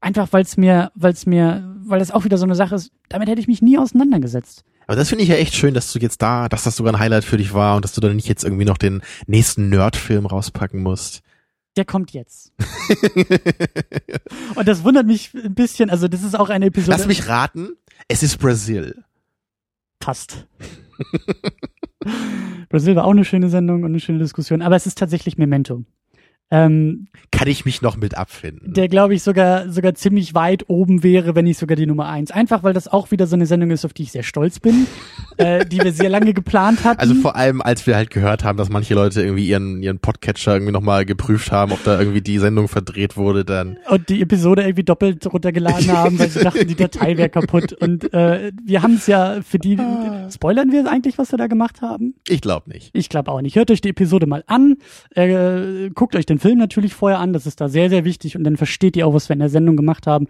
einfach weil es mir, weil es mir, weil das auch wieder so eine Sache ist, damit hätte ich mich nie auseinandergesetzt. Aber das finde ich ja echt schön, dass du jetzt da, dass das sogar ein Highlight für dich war und dass du dann nicht jetzt irgendwie noch den nächsten Nerd-Film rauspacken musst der kommt jetzt. und das wundert mich ein bisschen, also das ist auch eine Episode. Lass mich raten, es ist Brasil. Passt. Brasil war auch eine schöne Sendung und eine schöne Diskussion, aber es ist tatsächlich Memento. Ähm, Kann ich mich noch mit abfinden. Der, glaube ich, sogar, sogar ziemlich weit oben wäre, wenn nicht sogar die Nummer eins. Einfach, weil das auch wieder so eine Sendung ist, auf die ich sehr stolz bin, äh, die wir sehr lange geplant hatten. Also vor allem, als wir halt gehört haben, dass manche Leute irgendwie ihren, ihren Podcatcher irgendwie nochmal geprüft haben, ob da irgendwie die Sendung verdreht wurde, dann. Und die Episode irgendwie doppelt runtergeladen haben, weil sie dachten, die Datei wäre kaputt. Und äh, wir haben es ja für die. Spoilern wir eigentlich, was wir da gemacht haben? Ich glaube nicht. Ich glaube auch nicht. Hört euch die Episode mal an, äh, guckt euch den Film natürlich vorher an, das ist da sehr, sehr wichtig und dann versteht ihr auch, was wir in der Sendung gemacht haben.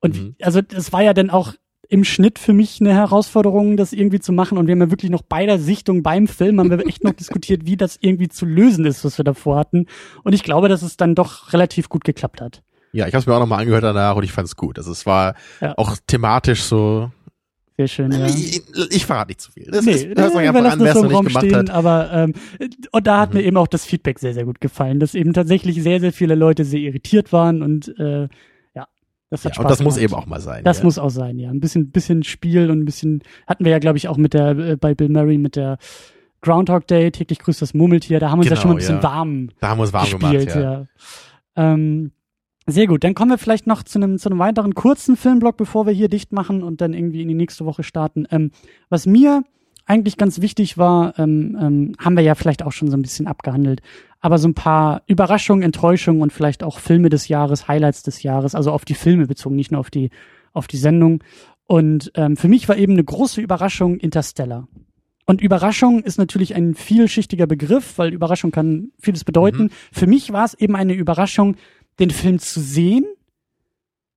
Und mhm. also das war ja dann auch im Schnitt für mich eine Herausforderung, das irgendwie zu machen. Und wir haben ja wirklich noch beider Sichtung beim Film, haben wir echt noch diskutiert, wie das irgendwie zu lösen ist, was wir davor hatten. Und ich glaube, dass es dann doch relativ gut geklappt hat. Ja, ich habe es mir auch nochmal angehört danach und ich fand es gut. Also es war ja. auch thematisch so sehr schön, ja. Ich, ich verrate nicht zu viel. Das nee, ist, das man ja an, wer es noch nicht gemacht stehen, hat. Aber ähm, und da hat mhm. mir eben auch das Feedback sehr, sehr gut gefallen, dass eben tatsächlich sehr, sehr viele Leute sehr irritiert waren und äh, ja, das hat ja, Spaß Und das gemacht. muss eben auch mal sein. Das ja. muss auch sein, ja. Ein bisschen, bisschen Spiel und ein bisschen hatten wir ja, glaube ich, auch mit der äh, bei Bill Murray mit der Groundhog Day, täglich grüßt das Murmeltier, da haben wir uns genau, ja schon mal ein bisschen ja. warm. Da haben wir uns warm gespielt, gemacht, ja. ja. Ähm, sehr gut, dann kommen wir vielleicht noch zu einem, zu einem weiteren kurzen Filmblock, bevor wir hier dicht machen und dann irgendwie in die nächste Woche starten. Ähm, was mir eigentlich ganz wichtig war, ähm, ähm, haben wir ja vielleicht auch schon so ein bisschen abgehandelt, aber so ein paar Überraschungen, Enttäuschungen und vielleicht auch Filme des Jahres, Highlights des Jahres, also auf die Filme bezogen, nicht nur auf die, auf die Sendung. Und ähm, für mich war eben eine große Überraschung Interstellar. Und Überraschung ist natürlich ein vielschichtiger Begriff, weil Überraschung kann vieles bedeuten. Mhm. Für mich war es eben eine Überraschung, den Film zu sehen,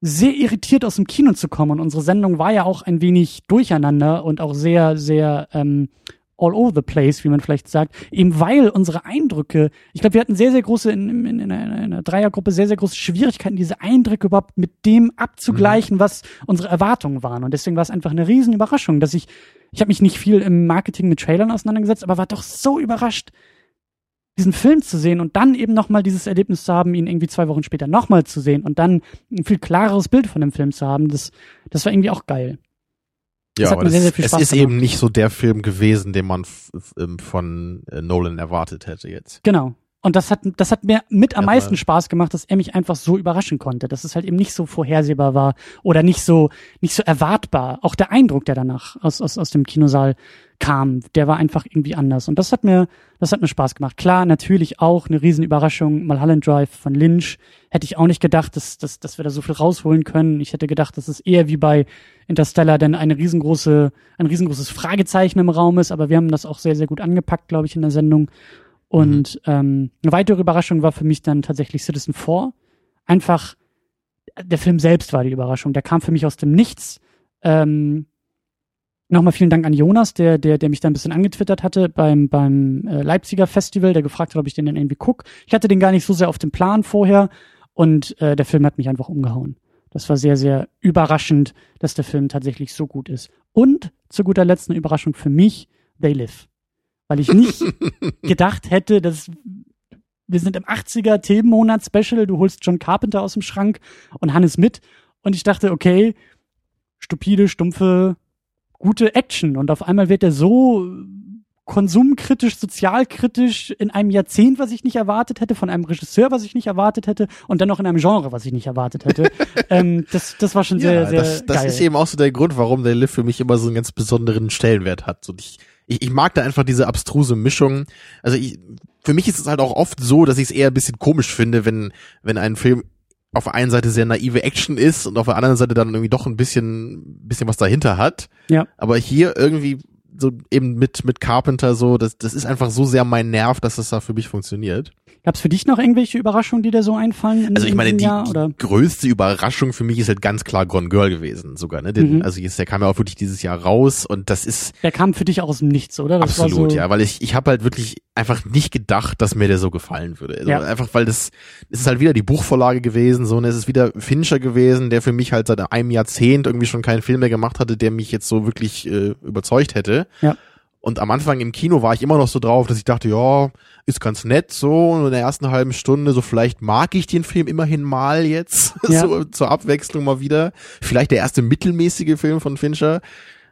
sehr irritiert aus dem Kino zu kommen. Und unsere Sendung war ja auch ein wenig durcheinander und auch sehr, sehr ähm, all over the place, wie man vielleicht sagt, eben weil unsere Eindrücke, ich glaube, wir hatten sehr, sehr große, in, in, in, einer, in, einer, Dreiergruppe, sehr, sehr große Schwierigkeiten, diese Eindrücke überhaupt mit dem abzugleichen, mhm. was unsere Erwartungen waren. Und deswegen war es einfach eine riesen Überraschung, dass ich, ich habe mich nicht viel im Marketing mit Trailern auseinandergesetzt, aber war doch so überrascht, diesen Film zu sehen und dann eben nochmal dieses Erlebnis zu haben, ihn irgendwie zwei Wochen später nochmal zu sehen und dann ein viel klareres Bild von dem Film zu haben, das, das war irgendwie auch geil. Das ja, aber das, es ist gemacht. eben nicht so der Film gewesen, den man ähm, von äh, Nolan erwartet hätte jetzt. Genau. Und das hat, das hat mir mit am meisten Spaß gemacht, dass er mich einfach so überraschen konnte, dass es halt eben nicht so vorhersehbar war oder nicht so, nicht so erwartbar. Auch der Eindruck, der danach aus, aus, aus dem Kinosaal kam, der war einfach irgendwie anders. Und das hat mir, das hat mir Spaß gemacht. Klar, natürlich auch eine Riesenüberraschung. Mulholland Drive von Lynch. Hätte ich auch nicht gedacht, dass, dass, dass wir da so viel rausholen können. Ich hätte gedacht, dass es eher wie bei Interstellar denn eine riesengroße, ein riesengroßes Fragezeichen im Raum ist. Aber wir haben das auch sehr, sehr gut angepackt, glaube ich, in der Sendung. Und ähm, eine weitere Überraschung war für mich dann tatsächlich Citizen 4. Einfach, der Film selbst war die Überraschung. Der kam für mich aus dem Nichts. Ähm, Nochmal vielen Dank an Jonas, der, der, der mich da ein bisschen angetwittert hatte beim, beim äh, Leipziger Festival, der gefragt hat, ob ich den dann irgendwie guck. Ich hatte den gar nicht so sehr auf dem Plan vorher und äh, der Film hat mich einfach umgehauen. Das war sehr, sehr überraschend, dass der Film tatsächlich so gut ist. Und zu guter Letzt eine Überraschung für mich, They Live. Weil ich nicht gedacht hätte, dass wir sind im 80er Themenmonat Special, du holst John Carpenter aus dem Schrank und Hannes mit. Und ich dachte, okay, stupide, stumpfe, gute Action. Und auf einmal wird er so konsumkritisch, sozialkritisch in einem Jahrzehnt, was ich nicht erwartet hätte, von einem Regisseur, was ich nicht erwartet hätte und dann noch in einem Genre, was ich nicht erwartet hätte. ähm, das, das war schon sehr, ja, sehr das, das geil. ist eben auch so der Grund, warum der Live für mich immer so einen ganz besonderen Stellenwert hat. So, ich, ich, ich mag da einfach diese abstruse Mischung. Also ich, für mich ist es halt auch oft so, dass ich es eher ein bisschen komisch finde, wenn, wenn ein Film auf der einen Seite sehr naive Action ist und auf der anderen Seite dann irgendwie doch ein bisschen, bisschen was dahinter hat. Ja. Aber hier irgendwie so eben mit, mit Carpenter so, das, das ist einfach so sehr mein Nerv, dass das da für mich funktioniert. Gab es für dich noch irgendwelche Überraschungen, die dir so einfallen? In, also ich meine, die, Jahr, die größte Überraschung für mich ist halt ganz klar Gone Girl gewesen sogar. Ne? Den, Mhm. Also jetzt, der kam ja auch wirklich dieses Jahr raus und das ist Der kam für dich auch aus dem Nichts, oder? Das absolut, so, ja, weil ich ich habe halt wirklich einfach nicht gedacht, dass mir der so gefallen würde. Also Ja. Einfach weil das es ist halt wieder die Buchvorlage gewesen, so und es ist wieder Fincher gewesen, der für mich halt seit einem Jahrzehnt irgendwie schon keinen Film mehr gemacht hatte, der mich jetzt so wirklich äh, überzeugt hätte. Ja. Und am Anfang im Kino war ich immer noch so drauf, dass ich dachte, ja, ist ganz nett so. Und in der ersten halben Stunde, so vielleicht mag ich den Film immerhin mal jetzt, Ja. so zur Abwechslung mal wieder. Vielleicht der erste mittelmäßige Film von Fincher.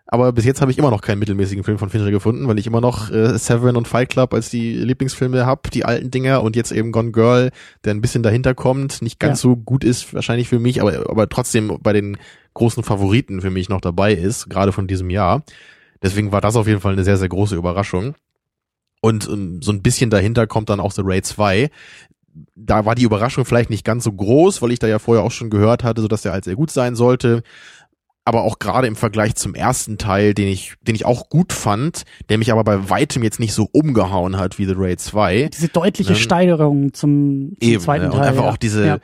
Aber bis jetzt habe ich immer noch keinen mittelmäßigen Film von Fincher gefunden, weil ich immer noch äh, Seven und Fight Club als die Lieblingsfilme hab, die alten Dinger und jetzt eben Gone Girl, der ein bisschen dahinter kommt, nicht ganz so gut ist wahrscheinlich für mich, aber aber trotzdem bei den großen Favoriten für mich noch dabei ist, gerade von diesem Jahr. Deswegen war das auf jeden Fall eine sehr sehr große Überraschung. Und ähm, so ein bisschen dahinter kommt dann auch The Raid 2. Da war die Überraschung vielleicht nicht ganz so groß, weil ich da ja vorher auch schon gehört hatte, so dass der halt sehr gut sein sollte aber auch gerade im Vergleich zum ersten Teil, den ich, den ich auch gut fand, der mich aber bei weitem jetzt nicht so umgehauen hat wie The Raid 2. Diese deutliche Ne? Steigerung zum, zum Eben, zweiten ne? Teil. und einfach ja. auch diese, Ja.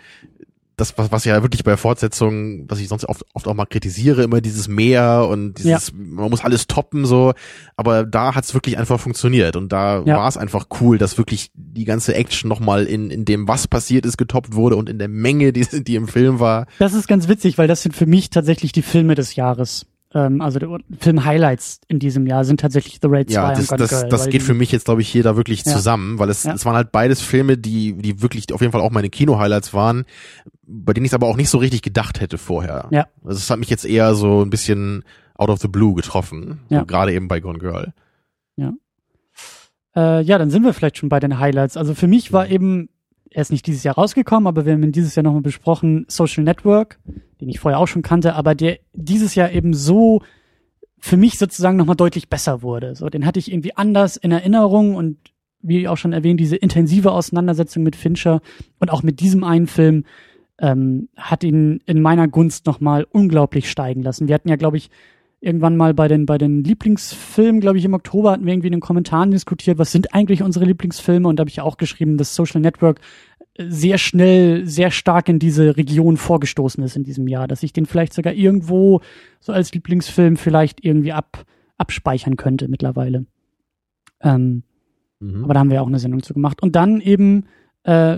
Das, was, was ja wirklich bei Fortsetzungen, was ich sonst oft, oft auch mal kritisiere, immer dieses Mehr und dieses, man muss alles toppen so, aber da hat's wirklich einfach funktioniert und da Ja. war es einfach cool, dass wirklich die ganze Action nochmal in, in dem, was passiert ist, getoppt wurde und in der Menge, die, die im Film war. Das ist ganz witzig, weil das sind für mich tatsächlich die Filme des Jahres. Ähm, also Film-Highlights in diesem Jahr sind tatsächlich The Raid 2 Ja, und das, Gone das, Girl. das geht für mich jetzt, glaube ich, hier da wirklich Ja. zusammen, weil es, Ja. es waren halt beides Filme, die, die wirklich auf jeden Fall auch meine Kino-Highlights waren, bei denen ich es aber auch nicht so richtig gedacht hätte vorher. Ja. Also es hat mich jetzt eher so ein bisschen out of the blue getroffen. Ja. Gerade eben bei Gone Girl. Äh, ja, dann sind wir vielleicht schon bei den Highlights. Also für mich war eben, er ist nicht dieses Jahr rausgekommen, aber wir haben ihn dieses Jahr nochmal besprochen, Social Network, den ich vorher auch schon kannte, aber der dieses Jahr eben so für mich sozusagen nochmal deutlich besser wurde. So, den hatte ich irgendwie anders in Erinnerung und wie auch schon erwähnt, diese intensive Auseinandersetzung mit Fincher und auch mit diesem einen Film ähm, hat ihn in meiner Gunst nochmal unglaublich steigen lassen. Wir hatten ja, glaube ich, irgendwann mal bei den, bei den Lieblingsfilmen, glaube ich, im Oktober hatten wir irgendwie in den Kommentaren diskutiert, was sind eigentlich unsere Lieblingsfilme? Und da habe ich ja auch geschrieben, dass Social Network äh, sehr schnell, sehr stark in diese Region vorgestoßen ist in diesem Jahr, dass ich den vielleicht sogar irgendwo so als Lieblingsfilm vielleicht irgendwie ab, abspeichern könnte mittlerweile. Ähm, Mhm. aber da haben wir auch eine Sendung zu gemacht. Und dann eben, äh,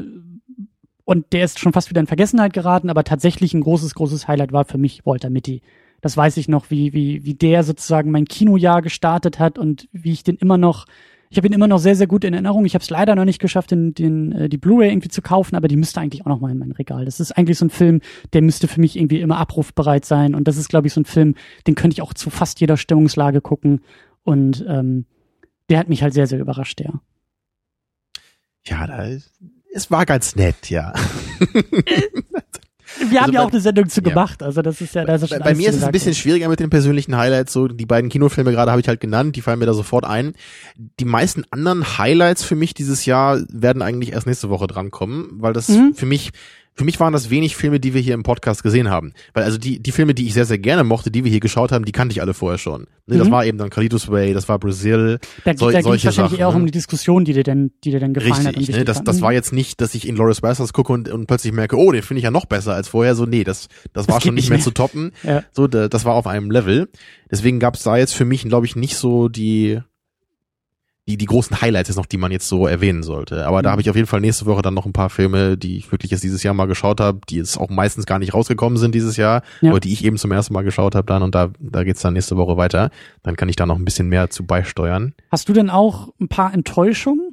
und der ist schon fast wieder in Vergessenheit geraten, aber tatsächlich ein großes, großes Highlight war für mich Walter Mitty. Das weiß ich noch, wie, wie, wie der sozusagen mein Kinojahr gestartet hat und wie ich den immer noch, ich habe ihn immer noch sehr, sehr gut in Erinnerung. Ich habe es leider noch nicht geschafft, den, den, äh, die Blu-ray irgendwie zu kaufen, aber die müsste eigentlich auch noch mal in mein Regal. Das ist eigentlich so ein Film, der müsste für mich irgendwie immer abrufbereit sein. Und das ist, glaube ich, so ein Film, den könnte ich auch zu fast jeder Stimmungslage gucken. Und ähm, der hat mich halt sehr, sehr überrascht, ja. Ja, da, es war ganz nett, ja. Wir haben Also ja bei- auch eine Sendung zu ja. gemacht, also das ist ja, da ist ja Bei, mir ist es ein bisschen schwieriger mit den persönlichen Highlights. So die beiden Kinofilme gerade habe ich halt genannt, die fallen mir da sofort ein. Die meisten anderen Highlights für mich dieses Jahr werden eigentlich erst nächste Woche drankommen, weil das Mhm. für mich für mich waren das wenig Filme, die wir hier im Podcast gesehen haben. Weil also die, die Filme, die ich sehr, sehr gerne mochte, die wir hier geschaut haben, die kannte ich alle vorher schon. Ne, Das Mhm. war eben dann Carlitos Way, das war Brazil. Da, Sol- da solche wahrscheinlich Sachen, eher auch ne? um die Diskussion, die dir denn, die dir dann gefallen hat. und Richtig, ne? das, war. das Mhm. war jetzt nicht, dass ich in Loris Bassers gucke und, und plötzlich merke, oh, den finde ich ja noch besser als vorher. So, nee, das, das war geht schon nicht nicht mehr mehr. zu toppen. Ja. So, da, das war auf einem Level. Deswegen gab es da jetzt für mich, glaube ich, nicht so die, die, die großen Highlights jetzt noch, die man jetzt so erwähnen sollte. Aber da Mhm. habe ich auf jeden Fall nächste Woche dann noch ein paar Filme, die ich wirklich jetzt dieses Jahr mal geschaut habe, die jetzt auch meistens gar nicht rausgekommen sind dieses Jahr, Ja. aber die ich eben zum ersten Mal geschaut habe dann und da, da geht's dann nächste Woche weiter. Dann kann ich da noch ein bisschen mehr zu beisteuern. Hast du denn auch ein paar Enttäuschungen?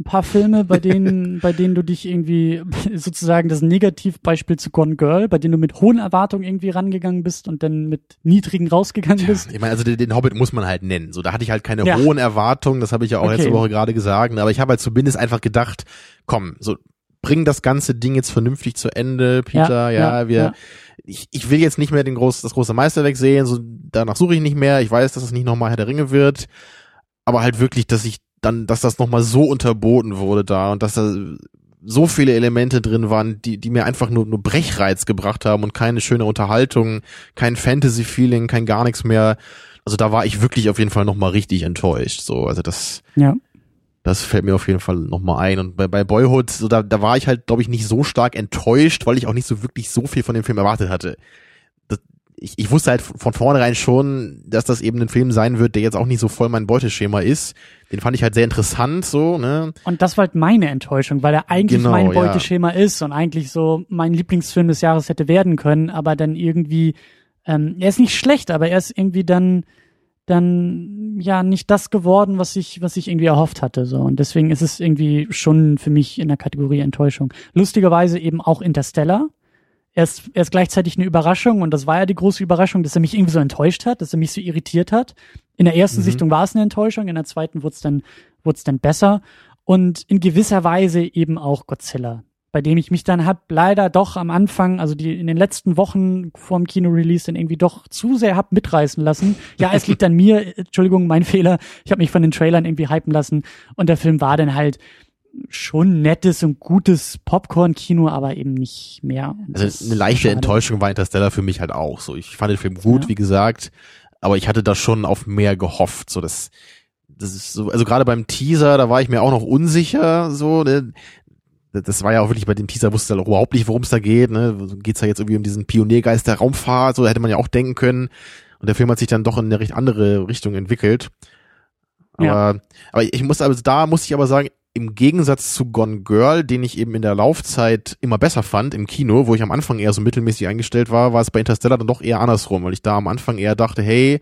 Ein paar Filme, bei denen, bei denen du dich irgendwie sozusagen das Negativbeispiel zu Gone Girl, bei denen du mit hohen Erwartungen irgendwie rangegangen bist und dann mit niedrigen rausgegangen bist? Ich meine, also den, den Hobbit muss man halt nennen. So, da hatte ich halt keine Ja. hohen Erwartungen, das habe ich ja auch Okay. letzte Woche gerade gesagt, aber ich habe halt zumindest einfach gedacht, komm, so bring das ganze Ding jetzt vernünftig zu Ende, Peter, ja, ja, wir ja. Ich, ich will jetzt nicht mehr den groß, das große Meisterwerk sehen, so danach suche ich nicht mehr. Ich weiß, dass es nicht nochmal Herr der Ringe wird, aber halt wirklich, dass ich dann, dass das nochmal so unterboten wurde da und dass da so viele Elemente drin waren, die, die mir einfach nur, nur Brechreiz gebracht haben und keine schöne Unterhaltung, kein Fantasy-Feeling, kein gar nichts mehr. Also da war ich wirklich auf jeden Fall nochmal richtig enttäuscht. So, also das, Ja. das fällt mir auf jeden Fall nochmal ein. Und bei, bei Boyhood, so da, da war ich halt, glaube ich, nicht so stark enttäuscht, weil ich auch nicht so wirklich so viel von dem Film erwartet hatte. Ich, ich wusste halt von vornherein schon, dass das eben ein Film sein wird, der jetzt auch nicht so voll mein Beuteschema ist. Den fand ich halt sehr interessant, so, ne? Und das war halt meine Enttäuschung, weil er eigentlich Genau, mein ja. Beuteschema ist und eigentlich so mein Lieblingsfilm des Jahres hätte werden können, aber dann irgendwie, ähm, er ist nicht schlecht, aber er ist irgendwie dann, dann, ja, nicht das geworden, was ich, was ich irgendwie erhofft hatte, so. Und deswegen ist es irgendwie schon für mich in der Kategorie Enttäuschung. Lustigerweise eben auch Interstellar. Er ist, er ist gleichzeitig eine Überraschung und das war ja die große Überraschung, dass er mich irgendwie so enttäuscht hat, dass er mich so irritiert hat. In der ersten Mhm. Sichtung war es eine Enttäuschung, in der zweiten wurde es dann, wurde dann besser und in gewisser Weise eben auch Godzilla, bei dem ich mich dann hab leider doch am Anfang, also die in den letzten Wochen vorm Kino-Release dann irgendwie doch zu sehr hab mitreißen lassen. Ja, es liegt an mir, Entschuldigung, mein Fehler. Ich habe mich von den Trailern irgendwie hypen lassen und der Film war dann halt schon nettes und gutes Popcorn-Kino, aber eben nicht mehr. Das Also eine leichte schade. Enttäuschung war Interstellar für mich halt auch so. Ich fand den Film gut, Ja. wie gesagt, aber ich hatte da schon auf mehr gehofft. So das, das ist so, also gerade beim Teaser, da war ich mir auch noch unsicher. So, ne? das war ja auch wirklich bei dem Teaser wusste ich überhaupt nicht, worum es da geht. Ne? Geht's da jetzt irgendwie um diesen Pioniergeist der Raumfahrt? So da hätte man ja auch denken können. Und der Film hat sich dann doch in eine recht andere Richtung entwickelt. Aber, Ja. aber ich muss also da muss ich aber sagen, im Gegensatz zu Gone Girl, den ich eben in der Laufzeit immer besser fand im Kino, wo ich am Anfang eher so mittelmäßig eingestellt war, war es bei Interstellar dann doch eher andersrum, weil ich da am Anfang eher dachte, hey,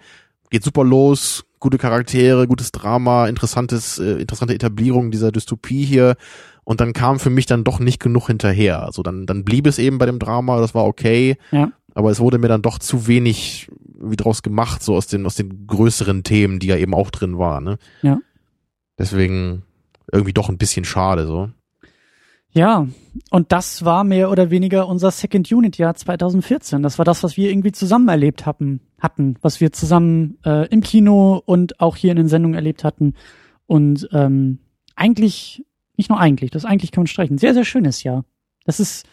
geht super los, gute Charaktere, gutes Drama, interessantes, äh, interessante Etablierung dieser Dystopie hier. Und dann kam für mich dann doch nicht genug hinterher. Also dann, dann blieb es eben bei dem Drama, das war okay. Ja. Aber es wurde mir dann doch zu wenig wie draus gemacht, so aus den, aus den größeren Themen, die ja eben auch drin waren. Ne? Ja. Deswegen irgendwie doch ein bisschen schade, so. Ja, und das war mehr oder weniger unser Second Unit Jahr 2014. Das war das, was wir irgendwie zusammen erlebt hatten, hatten, was wir zusammen äh, im Kino und auch hier in den Sendungen erlebt hatten. Und ähm, eigentlich, nicht nur eigentlich, das eigentlich kann man streichen. Sehr, sehr schönes Jahr. Das ist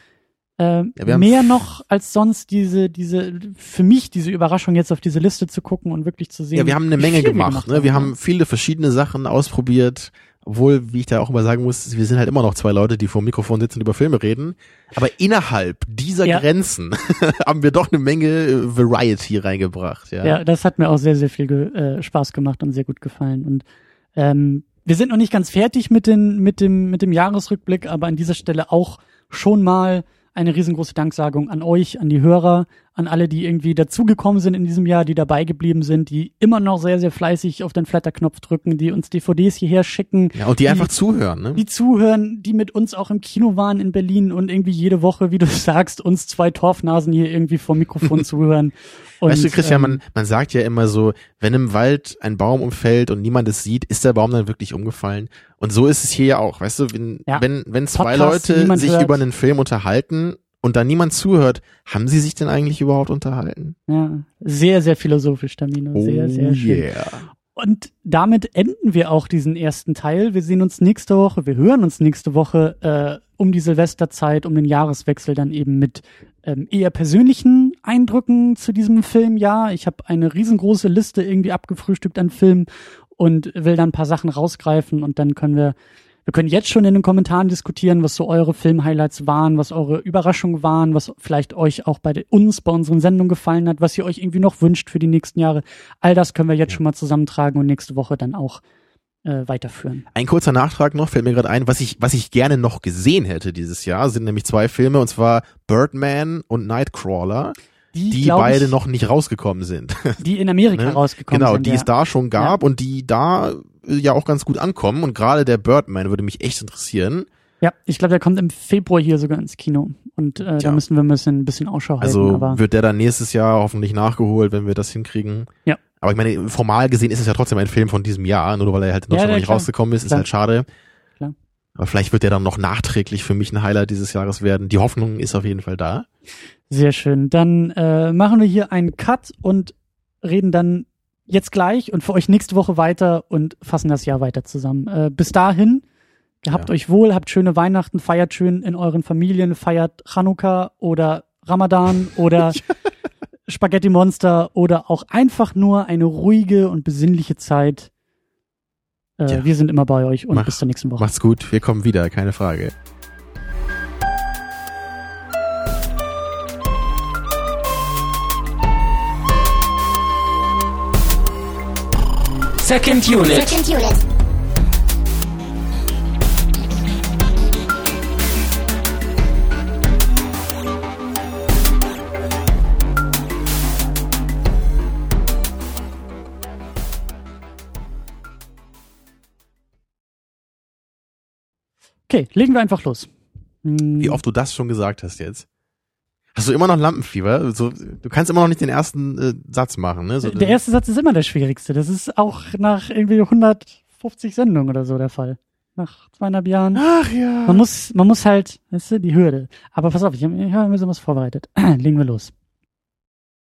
äh, haben mehr noch als sonst diese, diese, für mich diese Überraschung jetzt auf diese Liste zu gucken und wirklich zu sehen. Ja, wir haben eine Menge wir gemacht. Ne? Wir haben viele verschiedene Sachen ausprobiert. Obwohl, wie ich da auch immer sagen muss, wir sind halt immer noch zwei Leute, die vor dem Mikrofon sitzen und über Filme reden. Aber innerhalb dieser Ja. Grenzen haben wir doch eine Menge äh, Variety reingebracht. Ja. Ja, das hat mir auch sehr, sehr viel äh, Spaß gemacht und sehr gut gefallen. Und ähm, wir sind noch nicht ganz fertig mit, den, mit, dem, mit dem Jahresrückblick, aber an dieser Stelle auch schon mal eine riesengroße Danksagung an euch, an die Hörer, an alle, die irgendwie dazugekommen sind in diesem Jahr, die dabei geblieben sind, die immer noch sehr, sehr fleißig auf den Flatter-Knopf drücken, die uns DVDs hierher schicken, ja, und die einfach zuhören. Ne? die zuhören, die mit uns auch im Kino waren in Berlin und irgendwie jede Woche, wie du sagst, uns zwei Torfnasen hier irgendwie vor Mikrofon zuhören. Und, weißt du, Christian, ähm, man, man sagt ja immer so, wenn im Wald ein Baum umfällt und niemand es sieht, ist der Baum dann wirklich umgefallen. Und so ist es hier ja auch. Weißt du, wenn, Ja. wenn, wenn zwei Podcasts, die Leute sich hört. über einen Film unterhalten und da niemand zuhört, haben sie sich denn eigentlich überhaupt unterhalten? Ja, sehr, sehr philosophisch, Tamino. Sehr, oh sehr schön. yeah. Und damit enden wir auch diesen ersten Teil. Wir sehen uns nächste Woche, wir hören uns nächste Woche äh, um die Silvesterzeit, um den Jahreswechsel dann eben mit ähm, eher persönlichen Eindrücken zu diesem Film. Ja, ich habe eine riesengroße Liste irgendwie abgefrühstückt an Filmen und will dann ein paar Sachen rausgreifen und dann können wir wir können jetzt schon in den Kommentaren diskutieren, was so eure Filmhighlights waren, was eure Überraschungen waren, was vielleicht euch auch bei uns, bei unseren Sendungen gefallen hat, was ihr euch irgendwie noch wünscht für die nächsten Jahre. All das können wir jetzt schon mal zusammentragen und nächste Woche dann auch äh, weiterführen. Ein kurzer Nachtrag noch, fällt mir gerade ein, was ich, was ich gerne noch gesehen hätte dieses Jahr, sind nämlich zwei Filme, und zwar Birdman und Nightcrawler die, die beide ich, noch nicht rausgekommen sind. Die in Amerika ne? rausgekommen genau, sind. Genau, die ja. es da schon gab ja. und die da ja auch ganz gut ankommen. Und gerade der Birdman würde mich echt interessieren. Ja, ich glaube, der kommt im Februar hier sogar ins Kino. Und äh, da müssen wir ein bisschen, ein bisschen Ausschau halten. Also wird der dann nächstes Jahr hoffentlich nachgeholt, wenn wir das hinkriegen. Ja. Aber ich meine, formal gesehen ist es ja trotzdem ein Film von diesem Jahr, nur weil er halt noch, ja, noch nicht klar. rausgekommen ist, ist klar. halt schade. Klar. Aber vielleicht wird der dann noch nachträglich für mich ein Highlight dieses Jahres werden. Die Hoffnung ist auf jeden Fall da. Sehr schön. Dann äh, machen wir hier einen Cut und reden dann jetzt gleich und für euch nächste Woche weiter und fassen das Jahr weiter zusammen. Äh, bis dahin, habt ja. euch wohl, habt schöne Weihnachten, feiert schön in euren Familien, feiert Chanukka oder Ramadan oder Spaghetti Monster oder auch einfach nur eine ruhige und besinnliche Zeit. Äh, ja. Wir sind immer bei euch und Mach, bis zur nächsten Woche. Macht's gut, wir kommen wieder, keine Frage. Second Unit. Second Unit. Okay, legen wir einfach los. Wie oft du das schon gesagt hast jetzt. Hast du immer noch Lampenfieber? So, du kannst immer noch nicht den ersten äh, Satz machen, ne? So, der erste Satz ist immer der schwierigste. Das ist auch nach irgendwie 150 Sendungen oder so der Fall. Nach zweieinhalb Jahren. Ach ja. Man muss, man muss halt, weißt du, die Hürde. Aber pass auf, ich habe hab mir sowas vorbereitet. Legen wir los.